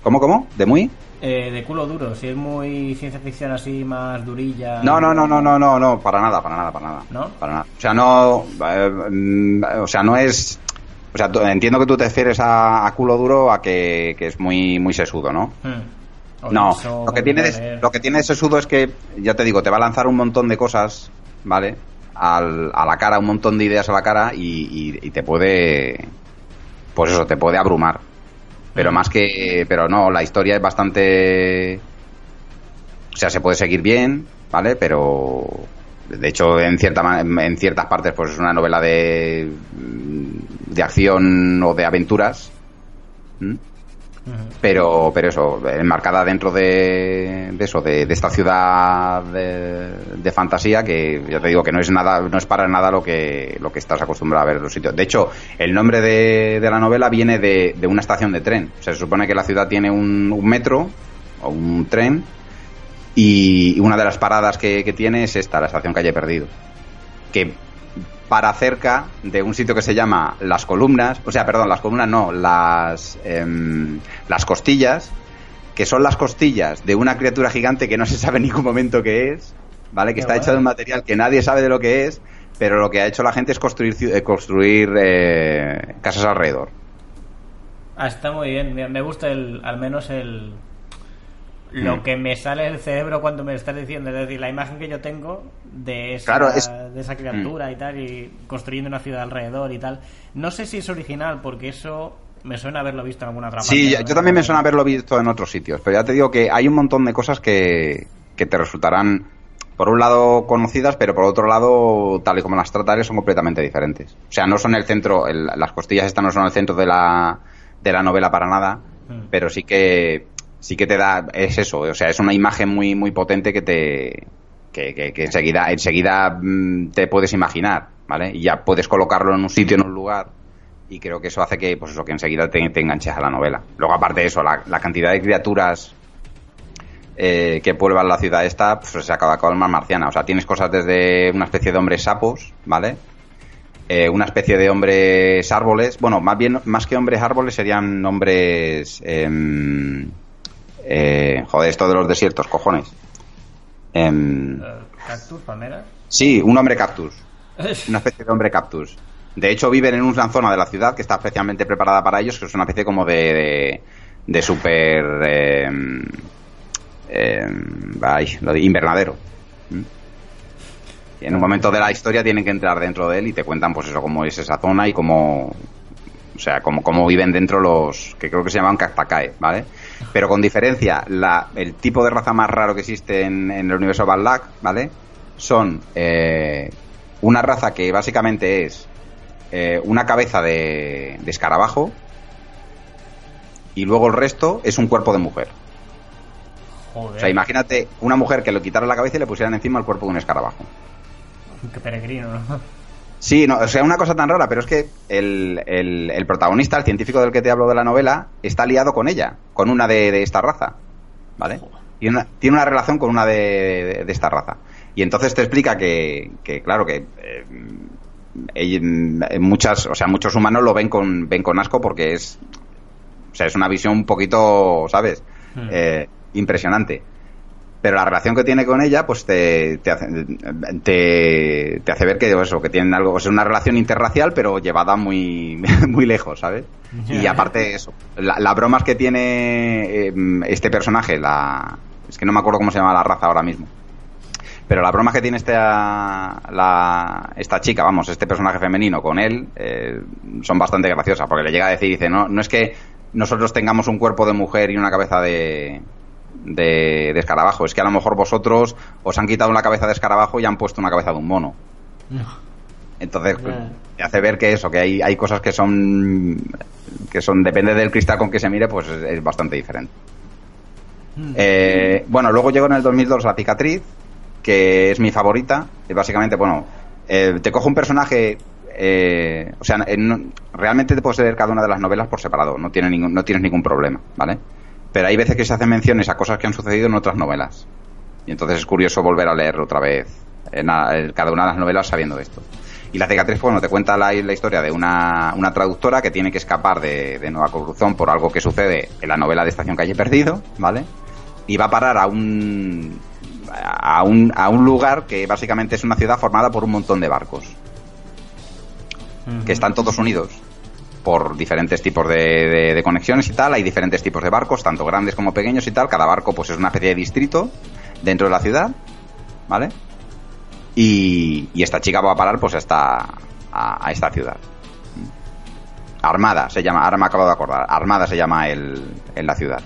¿Cómo, cómo? ¿De muy? Eh, de culo duro, si es muy ciencia ficción así más durilla. No, no, no, no, no, no, no, para nada, para nada, para nada. ¿No? Para nada. O sea, no. eh, mm, o sea, no es. O sea, entiendo que tú te refieres a, a culo duro a que, que es muy, muy sesudo, ¿no? Hmm. No, lo que, tiene de lo que tiene de sesudo es que, ya te digo, te va a lanzar un montón de cosas, ¿vale? Al- a la cara, un montón de ideas a la cara y, y- y te puede. Pues eso, te puede abrumar. Pero más que. Pero no, la historia es bastante. O sea, se puede seguir bien, ¿vale? Pero. De hecho, en, cierta, en ciertas partes, pues es una novela de. de acción o de aventuras. Pero pero eso enmarcada dentro de, eso de, esta ciudad de, fantasía que ya te digo que no es nada no es para nada lo que lo que estás acostumbrado a ver en los sitios. De hecho el nombre de, la novela viene de, una estación de tren. O se supone que la ciudad tiene un, un metro o un tren y una de las paradas que, que tiene es esta la estación calle perdido que para cerca de un sitio que se llama Las Columnas, o sea, perdón, las columnas no, las, em, las costillas, que son las costillas de una criatura gigante que no se sabe en ningún momento qué es, ¿vale? Que Qué está guay. hecha de un material que nadie sabe de lo que es, pero lo que ha hecho la gente es construir, eh, construir eh, casas alrededor. Ah, está muy bien. Me- Me gusta el, al menos el lo Mm. que me sale del cerebro cuando me estás diciendo, es decir, la imagen que yo tengo de esa, Claro, es- de esa criatura y tal, y construyendo una ciudad alrededor y tal. No sé si es original, porque eso me suena haberlo visto en alguna otra Sí, yo ¿no? también me suena haberlo visto en otros sitios, pero ya te digo que hay un montón de cosas que, que te resultarán, por un lado, conocidas, pero por otro lado, tal y como las trataré, son completamente diferentes. O sea, no son el centro, el- las costillas estas no son el centro de la, de la novela para nada, Mm. pero sí que sí que te da, es eso, o sea, es una imagen muy, muy potente que te, que, que- que enseguida, enseguida mm, te puedes imaginar, ¿vale? Y ya puedes colocarlo en un sitio, en un lugar, y creo que eso hace que, pues eso, que enseguida te, te enganches a la novela. Luego, aparte de eso, la, la cantidad de criaturas eh, que pueblan la ciudad esta, pues se acaba con más marciana. O sea, tienes cosas desde una especie de hombres sapos, ¿vale? Eh, una especie de hombres árboles. Bueno, más bien, más que hombres árboles, serían hombres. em, eh, joder, esto de los desiertos, cojones. Em, Eh, ¿Cactus, palmeras? sí, un hombre cactus. Una especie de hombre cactus. De hecho, viven en una zona de la ciudad que está especialmente preparada para ellos, que es una especie como de. de, de super. ay, lo de invernadero. ¿Mm? Y en un momento de la historia tienen que entrar dentro de él y te cuentan, pues eso, cómo es esa zona y cómo. O sea, cómo, cómo viven dentro los. que creo que se llaman Cactacae, ¿vale? Pero con diferencia, la, el tipo de raza más raro que existe en, en el universo Balak, ¿vale? Son eh, una raza que básicamente es eh, una cabeza de, de escarabajo y luego el resto es un cuerpo de mujer. Joder, O sea, imagínate una mujer que le quitara la cabeza y le pusieran encima el cuerpo de un escarabajo. qué peregrino, ¿no? Sí, no, o sea, una cosa tan rara, pero es que el, el- el protagonista, el científico del que te hablo de la novela, está liado con ella, con una de, de esta raza, ¿vale? Tiene una, tiene una relación con una de, de- de esta raza. Y entonces te explica que, que, claro, que eh, eh, muchas, o sea, muchos humanos lo ven con, ven con asco porque es, o sea, es una visión un poquito, ¿sabes? Hmm. Eh, impresionante. Pero la relación que tiene con ella, pues te, te, hace, te, te hace ver que eso, que tienen algo, es una relación interracial, pero llevada muy, (laughs) muy lejos, ¿sabes? Y aparte eso, la, las bromas que tiene eh, este personaje, la, es que no me acuerdo cómo se llama la raza ahora mismo. Pero las bromas que tiene esta, la, esta chica, vamos, este personaje femenino con él, eh, son bastante graciosas, porque le llega a decir, dice, no, no es que nosotros tengamos un cuerpo de mujer y una cabeza de, de, de escarabajo, es que a lo mejor vosotros os han quitado una cabeza de escarabajo y han puesto una cabeza de un mono. Entonces, te hace ver que eso, que hay, hay cosas que son, que son, depende del cristal con que se mire, pues es, es bastante diferente. Eh, bueno, luego llegó en el 2002 La Cicatriz, que es mi favorita. Y básicamente, bueno, eh, te cojo un personaje. eh, o sea, en- realmente te puedes leer cada una de las novelas por separado, no, tiene ningún, no tienes ningún problema, ¿vale? Pero hay veces que se hacen menciones a cosas que han sucedido en otras novelas. Y entonces es curioso volver a leer otra vez en cada una de las novelas sabiendo esto. Y la cicatriz, bueno, te cuenta la, la historia de una, una, traductora que tiene que escapar de, de Nueva Corrupción por algo que sucede en la novela de Estación Calle Perdido, ¿vale? Y va a parar a un, a un, a un lugar que básicamente es una ciudad formada por un montón de barcos. Que están todos unidos por diferentes tipos de, conexiones y tal. Hay diferentes tipos de barcos, tanto grandes como pequeños y tal. Cada barco pues es una especie de distrito dentro de la ciudad, ¿vale? Y, y esta chica va a parar pues hasta a, a, esta ciudad. Armada se llama, ahora me acabo de acordar, Armada se llama el, en la ciudad.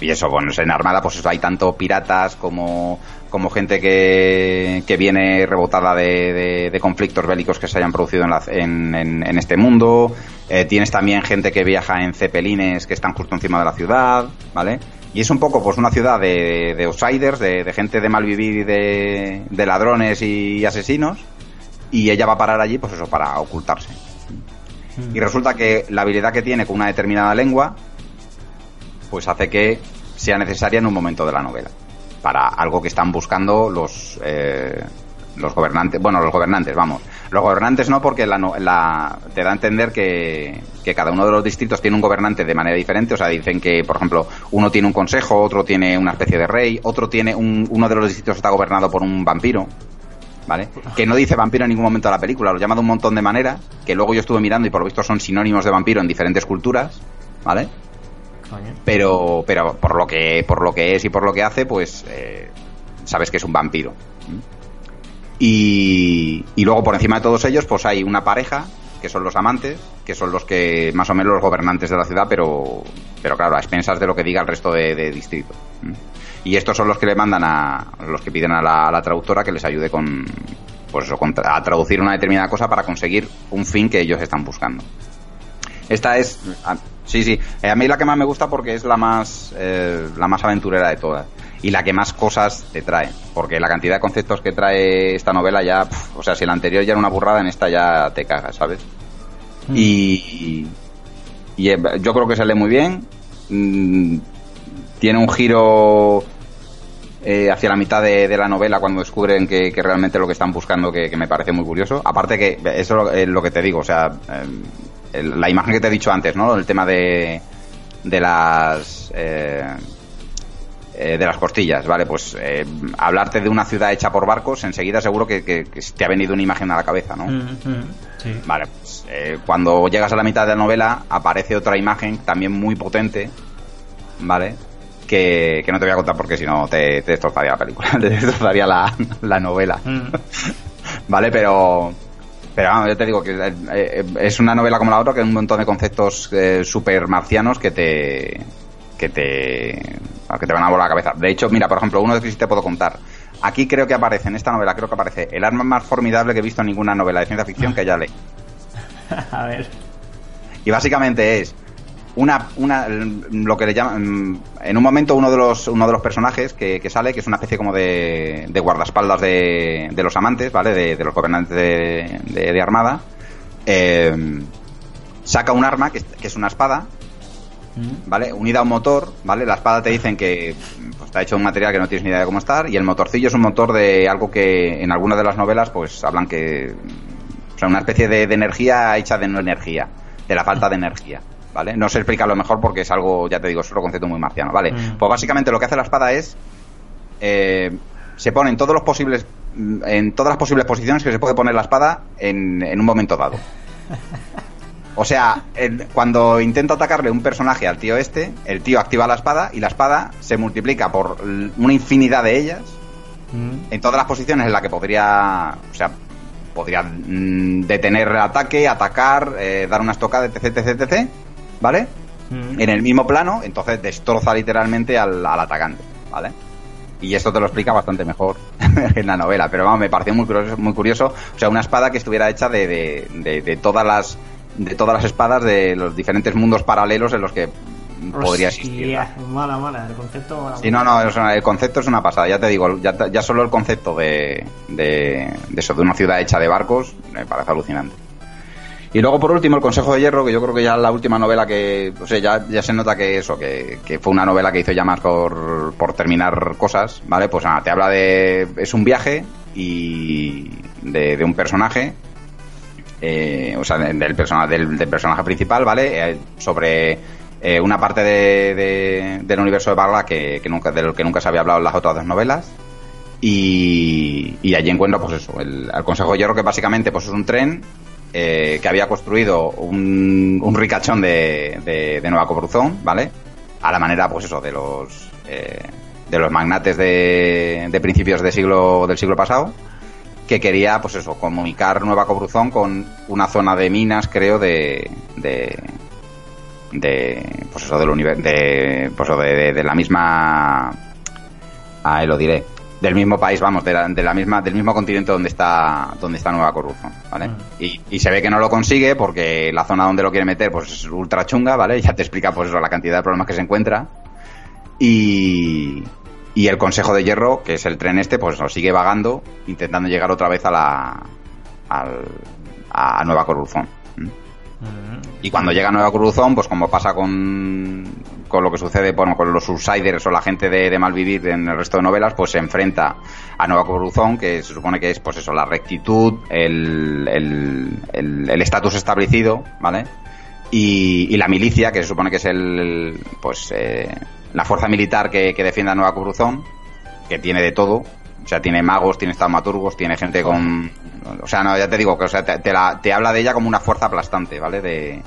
Y eso, bueno, en Armada pues hay tanto piratas como, como gente que, que viene rebotada de, de, de, conflictos bélicos que se hayan producido en, la, en, en, en este mundo. Eh, tienes también gente que viaja en cepelines que están justo encima de la ciudad, ¿vale? Y es un poco pues una ciudad de, de outsiders, de, de, gente de malvivir y de, de ladrones y asesinos. Y ella va a parar allí, pues eso, para ocultarse. Mm. Y resulta que la habilidad que tiene con una determinada lengua, pues hace que sea necesaria en un momento de la novela. Para algo que están buscando los, eh, los gobernantes, bueno, los gobernantes, vamos. Los gobernantes no, porque la, la, te da a entender que, que, cada uno de los distritos tiene un gobernante de manera diferente. O sea, dicen que, por ejemplo, uno tiene un consejo, otro tiene una especie de rey, otro tiene un, uno de los distritos está gobernado por un vampiro. ¿Vale? Que no dice vampiro en ningún momento de la película, lo llama de un montón de maneras, que luego yo estuve mirando y por lo visto son sinónimos de vampiro en diferentes culturas, ¿vale? Pero, pero por lo que, por lo que es y por lo que hace, pues eh, sabes que es un vampiro. Y, y luego por encima de todos ellos, pues hay una pareja que son los amantes, que son los que más o menos los gobernantes de la ciudad, pero, pero claro, a expensas de lo que diga el resto de, distrito. Y estos son los que le mandan a los que piden a la, traductora que les ayude con, pues eso, a traducir una determinada cosa para conseguir un fin que ellos están buscando. Esta es, sí, sí, a mí la que más me gusta porque es la más, eh, la más aventurera de todas y la que más cosas te trae, porque la cantidad de conceptos que trae esta novela ya, o sea, si la anterior ya era una burrada, en esta ya te cagas, ¿sabes? Mm. Y, y, yo creo que sale muy bien, mm, tiene un giro eh, hacia la mitad de, de, la novela cuando descubren que, que, realmente lo que están buscando que, que, me parece muy curioso, aparte que eso es lo que te digo, o sea... Eh, el, la imagen que te he dicho antes, ¿no? El tema de, de las... Eh, eh, de las costillas, ¿vale? Pues eh, hablarte de una ciudad hecha por barcos, enseguida seguro que, que, que, te ha venido una imagen a la cabeza, ¿no? Mm -hmm. sí. Vale, pues eh, cuando llegas a la mitad de la novela aparece otra imagen también muy potente, ¿vale? Que, que no te voy a contar porque si no te, te, destrozaría la película, (laughs) te destrozaría la, la novela. Mm. (laughs) ¿Vale? Pero pero vamos, yo te digo que eh, es una novela como la otra que hay un montón de conceptos eh, super marcianos que te que te que te van a volar la cabeza. De hecho, mira, por ejemplo, uno de que sí te puedo contar. Aquí creo que aparece en esta novela, creo que aparece el arma más formidable que he visto en ninguna novela de ciencia ficción que ya leí. (laughs) a ver. Y básicamente es una, una lo que le llaman en un momento uno de los uno de los personajes que, que sale que es una especie como de, de guardaespaldas de, de, los amantes vale de, de los gobernantes de, de armada eh, saca un arma que, que, es una espada vale unida a un motor vale la espada te dicen que pues, está hecho de un material que no tienes ni idea de cómo estar y el motorcillo es un motor de algo que en algunas de las novelas pues hablan que o sea una especie de, de energía hecha de no energía de la falta de energía ¿vale? No sé explicarlo mejor porque es algo, ya te digo, es otro concepto muy marciano, ¿vale? Mm. Pues básicamente lo que hace la espada es eh, se pone en todos los posibles en todas las posibles posiciones que se puede poner la espada en, en un momento dado. O sea, el, cuando intenta atacarle un personaje al tío este, el tío activa la espada y la espada se multiplica por una infinidad de ellas mm. en todas las posiciones en las que podría, o sea, podría mm, detener el ataque, atacar, eh, dar una estocada, etc, etc, etc. ¿vale? Mm. En el mismo plano, entonces destroza literalmente al, al, atacante, ¿vale? Y esto te lo explica bastante mejor (laughs) en la novela, pero vamos, me pareció muy curioso, muy curioso, o sea, una espada que estuviera hecha de, de, de, de todas las de todas las espadas de los diferentes mundos paralelos en los que podría existir. Mala, mala, el concepto. Mala, sí, no, no, el concepto es una pasada, ya te digo, ya, ya solo el concepto de, de, de, eso, de una ciudad hecha de barcos, me parece alucinante. Y luego, por último, El Consejo de Hierro, que yo creo que ya es la última novela que, o sea, ya, ya se nota que eso, que, que fue una novela que hizo ya más por, por terminar cosas, ¿vale? Pues nada, te habla de, es un viaje y de, de un personaje eh, o sea, del, persona, del, personaje principal, ¿vale? Eh, sobre eh, una parte de, del universo de Barla que, que, nunca, de lo que nunca se había hablado en las otras dos novelas. Y, y allí encuentro, pues eso, el, Consejo de Hierro, que básicamente pues es un tren que había construido un, un ricachón de, de, Nueva Cobruzón, ¿vale? A la manera, pues eso, de los de los magnates de, de principios de siglo, del siglo pasado que quería, pues eso, comunicar Nueva Cobruzón con una zona de minas, creo, de. de. de pues eso, del universo. de, pues de, de, la misma. Ahí lo diré. Del mismo país, vamos, de la, de la misma, del mismo continente donde está, donde está Nueva Cobruzón, ¿vale? Mm. Y, y, se ve que no lo consigue porque la zona donde lo quiere meter, pues es ultra chunga, ¿vale? (laughs) Ya te explica, pues eso, la cantidad de problemas que se encuentra. Y, y el Consejo de Hierro, que es el tren este, pues lo sigue vagando, intentando llegar otra vez a la a Nueva Coruzón. Y cuando llega Nueva Coruzón, pues como pasa con, con lo que sucede bueno, con los subsiders o la gente de, de, Malvivir en el resto de novelas, pues se enfrenta a Nueva Coruzón, que se supone que es pues eso, la rectitud, el estatus el, establecido, ¿vale? Y, la milicia, que se supone que es el, pues eh, la fuerza militar que, que defiende a Nueva Cruzón, que tiene de todo, sea, tiene magos, tiene taumaturgos, tiene gente con... O sea, no, ya te digo, que o sea, te, te, la, te habla de ella como una fuerza aplastante, ¿vale? De...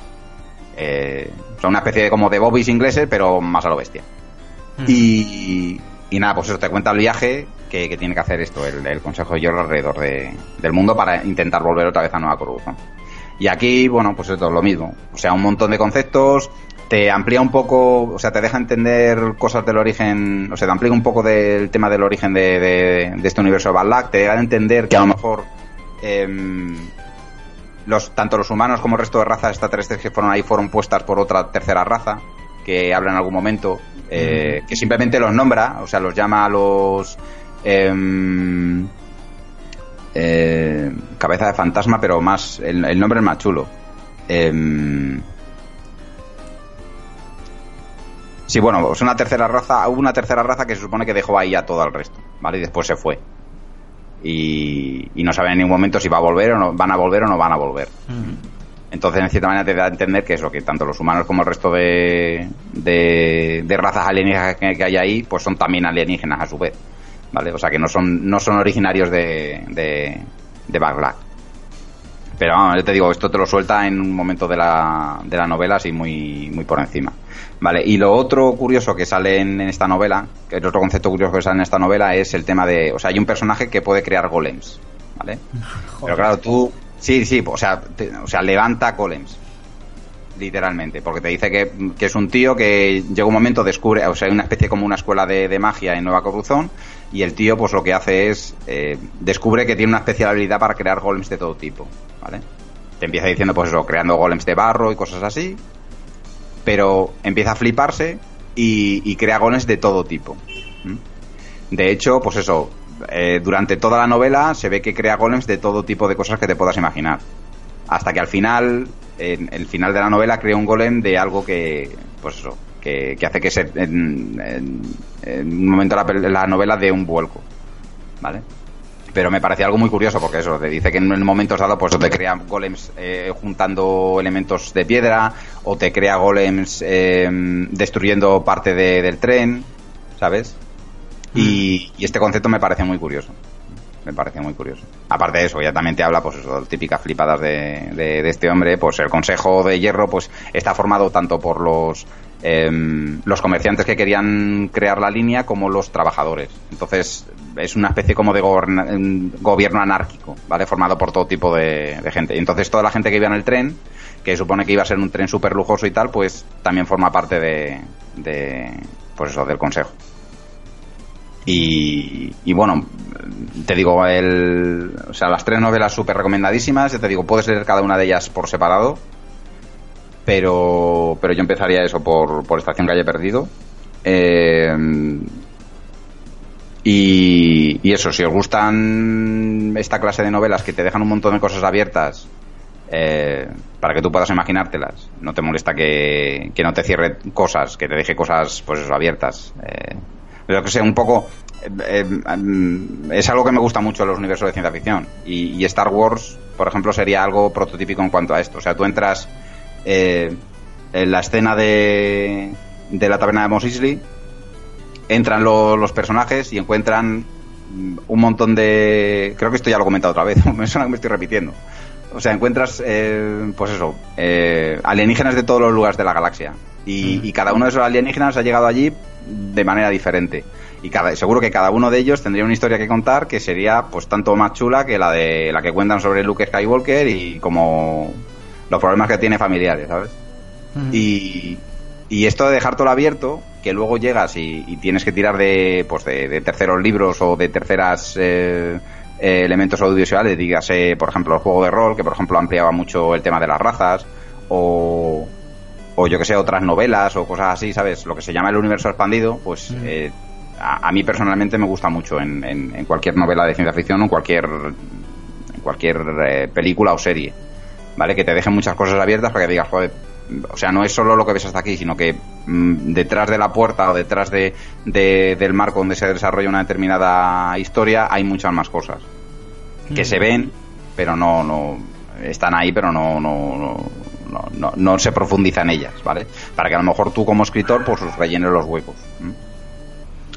Eh, una especie de como de bobbies ingleses, pero más a lo bestia. Mm. Y, y nada, pues eso, te cuenta el viaje que, que tiene que hacer esto, el, el Consejo de Hierro alrededor de, del mundo para intentar volver otra vez a Nueva Cruz. Y aquí, bueno, pues esto es lo mismo. O sea, un montón de conceptos, te amplía un poco, o sea, te deja entender cosas del origen, o sea, te amplía un poco del tema del origen de, de, de este universo de Balak, te deja entender que a lo mejor eh, los, tanto los humanos como el resto de razas extraterrestres que fueron ahí fueron puestas por otra tercera raza que habla en algún momento, eh, que simplemente los nombra, o sea, los llama a los... Eh, eh, cabeza de fantasma, pero más el, el nombre es más chulo. Eh, Sí, bueno, es una tercera raza, hubo una tercera raza que se supone que dejó ahí a todo el resto, ¿vale? Y después se fue. Y, y no saben en ningún momento si va a volver o no, van a volver o no van a volver. Entonces, en cierta manera, te da a entender que eso, que tanto los humanos como el resto de, de, de razas alienígenas que, que, hay ahí, pues son también alienígenas a su vez, ¿vale? O sea, que no son, no son originarios de, de. Pero vamos, yo te digo, esto te lo suelta en un momento de la, de la novela así muy, muy por encima. Vale, y lo otro curioso que sale en, en, esta novela, que el otro concepto curioso que sale en esta novela es el tema de, o sea, hay un personaje que puede crear golems, ¿vale? (laughs) Pero claro, tú, sí, sí, o sea, te, o sea, levanta golems, literalmente, porque te dice que, que, es un tío que llega un momento, descubre, o sea, hay una especie como una escuela de, de magia en Nueva Corruzón, y el tío, pues lo que hace es, eh, descubre que tiene una especial habilidad para crear golems de todo tipo, ¿vale? Te empieza diciendo, pues eso, creando golems de barro y cosas así, pero empieza a fliparse y, crea golems de todo tipo. De hecho, pues eso, eh, durante toda la novela se ve que crea golems de todo tipo de cosas que te puedas imaginar. Hasta que al final, en el final de la novela, crea un golem de algo que, pues eso, que, que hace que se, en un momento la, la novela de un vuelco. ¿Vale? Pero me parecía algo muy curioso porque eso te dice que en momentos dado pues o te crea golems eh, juntando elementos de piedra o te crea golems eh, destruyendo parte de, del tren sabes mm. y, y, este concepto me parece muy curioso. Me parece muy curioso. Aparte de eso ya también te habla pues eso típicas flipadas de, de, de este hombre pues el consejo de hierro pues está formado tanto por los eh, los comerciantes que querían crear la línea como los trabajadores. Entonces es una especie como de gobierno anárquico, ¿vale? Formado por todo tipo de, gente. Y entonces toda la gente que iba en el tren, que supone que iba a ser un tren súper lujoso y tal, pues también forma parte de, de pues eso, del consejo. Y, y, bueno, te digo, el, o sea, las tres novelas súper recomendadísimas, ya te digo, puedes leer cada una de ellas por separado, pero, pero yo empezaría eso por, por Estación Calle Perdido. Eh, y, y, eso, si os gustan esta clase de novelas que te dejan un montón de cosas abiertas eh, para que tú puedas imaginártelas, no te molesta que, que, no te cierre cosas, que te deje cosas pues eso, abiertas. Eh, pero que sea un poco... Eh, eh, es algo que me gusta mucho en los universos de ciencia ficción. Y, y Star Wars por ejemplo, sería algo prototípico en cuanto a esto. O sea, tú entras eh, en la escena de, de la taberna de Mos Eisley, entran lo- los personajes y encuentran mm, un montón de... Creo que esto ya lo he comentado otra vez, (laughs) me suena que me estoy repitiendo. O sea, encuentras, eh, pues eso, eh, alienígenas de todos los lugares de la galaxia. Y, y cada uno de esos alienígenas ha llegado allí de manera diferente. Y cada, seguro que cada uno de ellos tendría una historia que contar que sería pues tanto más chula que la de la que cuentan sobre Luke Skywalker y como los problemas que tiene familiares, ¿sabes? Y, y esto de dejar todo abierto, que luego llegas y, y tienes que tirar de, pues de, de terceros libros o de terceras eh, eh, elementos audiovisuales, dígase, por ejemplo, el juego de rol, que por ejemplo ampliaba mucho el tema de las razas, o, o yo que sé, otras novelas o cosas así, ¿sabes? Lo que se llama el universo expandido, pues eh, a, a mí personalmente me gusta mucho en, en- en cualquier novela de ciencia ficción o en cualquier, en cualquier eh, película o serie. ¿Vale? Que te dejen muchas cosas abiertas para que digas, joder, o sea, no es solo lo que ves hasta aquí, sino que mm, detrás de la puerta o detrás de, de- del marco donde se desarrolla una determinada historia hay muchas más cosas que se ven, pero no, no están ahí, pero no, no, no, no, no- no se profundiza en ellas, ¿vale? Para que a lo mejor tú como escritor pues rellenes los huecos.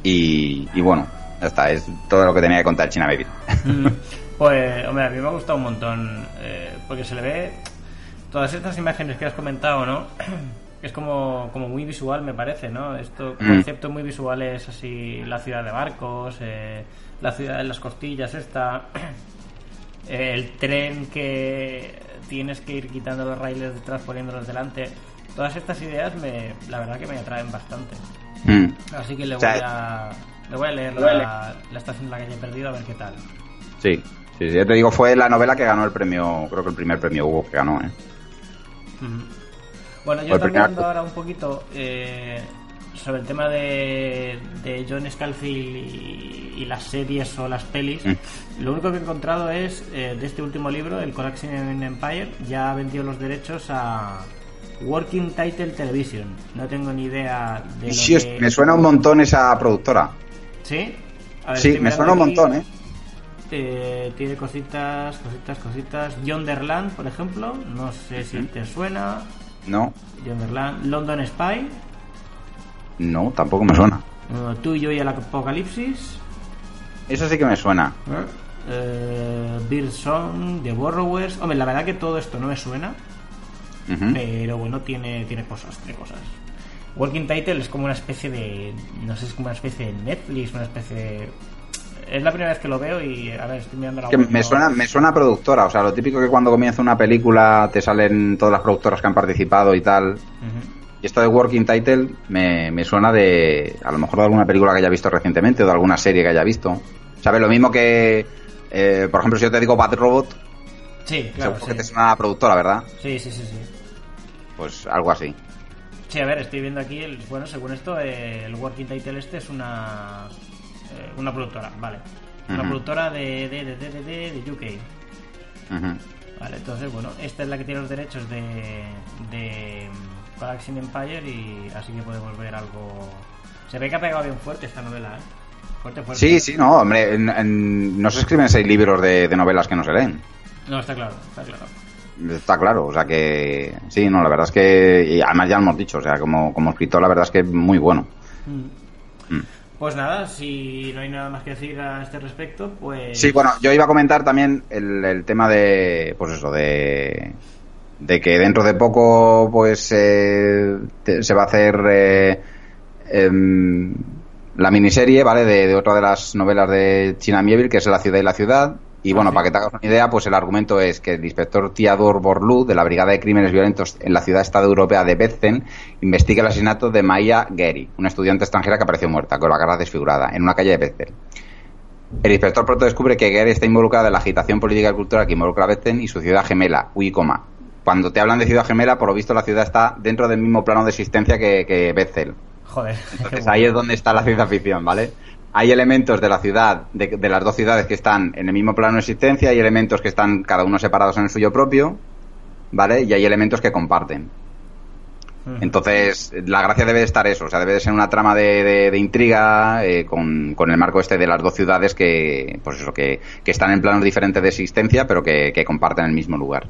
Y, y bueno, ya está, es todo lo que tenía que contar China Baby. Mm, (laughs) Pues, hombre, a mí me ha gustado un montón, eh, porque se le ve todas estas imágenes que has comentado, ¿no? (clears throat) Es como, como muy visual, me parece, ¿no? Esto, Mm. concepto muy visual es así, la ciudad de barcos, eh, la ciudad de las costillas esta, (clears throat) eh, el tren que tienes que ir quitando los raíles detrás, poniéndolos delante. Todas estas ideas, me, la verdad que me atraen bastante. Mm. Así que le voy a, le voy a leer la, la estación de la calle perdida a ver qué tal. Sí, sí, sí, ya te digo, fue la novela que ganó el premio, creo que el primer premio Hugo que ganó, ¿eh? Bueno, yo también primer ahora un poquito eh, sobre el tema de, de John Scalfield y, y las series o las pelis. Mm. Lo único que he encontrado es eh, de este último libro, el Collapsing Empire, ya vendió los derechos a Working Title Television. No tengo ni idea de lo Sí, es- que... me suena un montón esa productora. ¿Sí? A ver, Sí, me suena un montón, ¿eh? Eh, tiene cositas, cositas, cositas. Yonderland, por ejemplo, no sé si te suena. No, Yonderland, London Spy, no, tampoco me suena. eh, Tú y yo y el Apocalipsis, Eso sí que me suena. eh, Bird Song, The Borrowers. Hombre, la verdad que todo esto no me suena, pero bueno, tiene, tiene cosas, tiene cosas. Working Title es como una especie de. No sé, es como una especie de Netflix, una especie de. Es la primera vez que lo veo y a ver, estoy mirando la Que web, me no- suena, me suena a productora, o sea, lo típico que cuando comienza una película te salen todas las productoras que han participado y tal. Y esto de Working Title me, me suena de, a lo mejor de alguna película que haya visto recientemente o de alguna serie que haya visto. ¿Sabes? Lo mismo que, eh, por ejemplo, si yo te digo Bad Robot, Sí, claro. seguro Sí. que te suena a la productora, ¿verdad? sí, sí, sí, sí. Pues algo así. Sí, a ver, estoy viendo aquí, el, bueno, según esto, eh, el Working Title este es una una productora, vale. Una productora de, de, de, de, de, UK. Vale, entonces, bueno, esta es la que tiene los derechos de, de mm, Galaxy Empire y así que podemos ver algo... Se ve que ha pegado bien fuerte esta novela, ¿eh? Fuerte, fuerte. Sí, sí, no, hombre, en- en- no se escriben seis libros de, de novelas que no se leen. No, está claro, está claro. Está claro, o sea que sí, no, la verdad es que, y además ya lo hemos dicho, o sea, como, como escritor la verdad es que es muy bueno. Mm. Mm. Pues nada, si no hay nada más que decir a este respecto, pues... Sí, bueno, yo iba a comentar también el, tema de, pues eso, de, de que dentro de poco, pues, eh, se va a hacer eh, em, la miniserie, ¿vale? De, de otra de las novelas de China Mieville, que es La ciudad y la ciudad. Y bueno, Ah, para que te hagas una idea, pues el argumento es que el inspector Theodor Borlu, de la Brigada de Crímenes Violentos en la ciudad-estado europea de Bethlen, investiga el asesinato de Maya Gary, una estudiante extranjera que apareció muerta, con la cara desfigurada, en una calle de Bethel. El inspector pronto descubre que Gary está involucrada en la agitación política y cultural que involucra a Bethlen y su ciudad gemela, Uicoma. Cuando te hablan de ciudad gemela, por lo visto la ciudad está dentro del mismo plano de existencia que, que Bethel. Joder. Entonces ahí es donde está la ciencia ficción, ¿vale? Hay elementos de la ciudad, de, de las dos ciudades que están en el mismo plano de existencia, hay elementos que están cada uno separados en el suyo propio, ¿vale? Y hay elementos que comparten. Entonces, la gracia debe de estar eso, o sea, debe de ser una trama de, de, intriga eh, con, con, el marco este de las dos ciudades que, pues eso, que, que están en planos diferentes de existencia, pero que, que comparten el mismo lugar.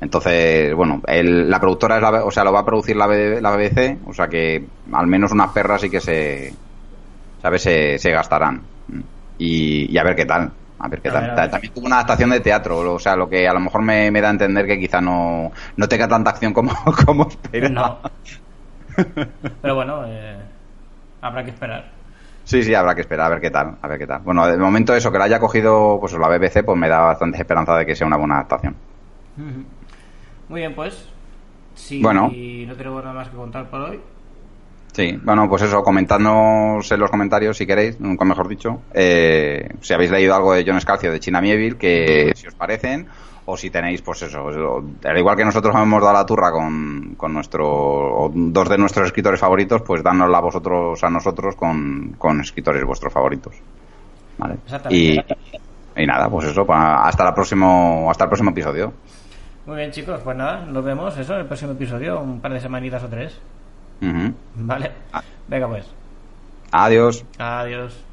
Entonces, bueno, el, la productora es la, o sea, lo va a producir la, la BBC, o sea que al menos unas perras sí que se, ¿sabes? Se, se gastarán. Y, y a ver qué tal. A ver qué tal. También tuvo una adaptación de teatro, o sea, lo que a lo mejor me, me da a entender que quizá no, no tenga tanta acción como, (laughs) como esperaba. Pero bueno, eh, habrá que esperar. Sí, sí, habrá que esperar a ver qué tal, a ver qué tal. Bueno, de momento eso, que la haya cogido pues la BBC, pues me da bastante esperanza de que sea una buena adaptación. Muy bien, pues. Si bueno. no tenemos nada más que contar por hoy, Sí, bueno, pues eso, comentadnos en los comentarios si queréis, nunca mejor dicho, eh, si habéis leído algo de John Scalcio de China Mieville, que si os parecen, o si tenéis, pues eso, al igual que nosotros hemos dado la turra con, con nuestro, dos de nuestros escritores favoritos, pues dánosla vosotros a nosotros con, con escritores vuestros favoritos. ¿Vale? Y, y nada, pues eso, hasta, la próximo, hasta el próximo episodio. Muy bien, chicos, pues nada, nos vemos eso en el próximo episodio, un par de semanitas o tres. Vale. Ah. Venga, pues. Adiós. Adiós.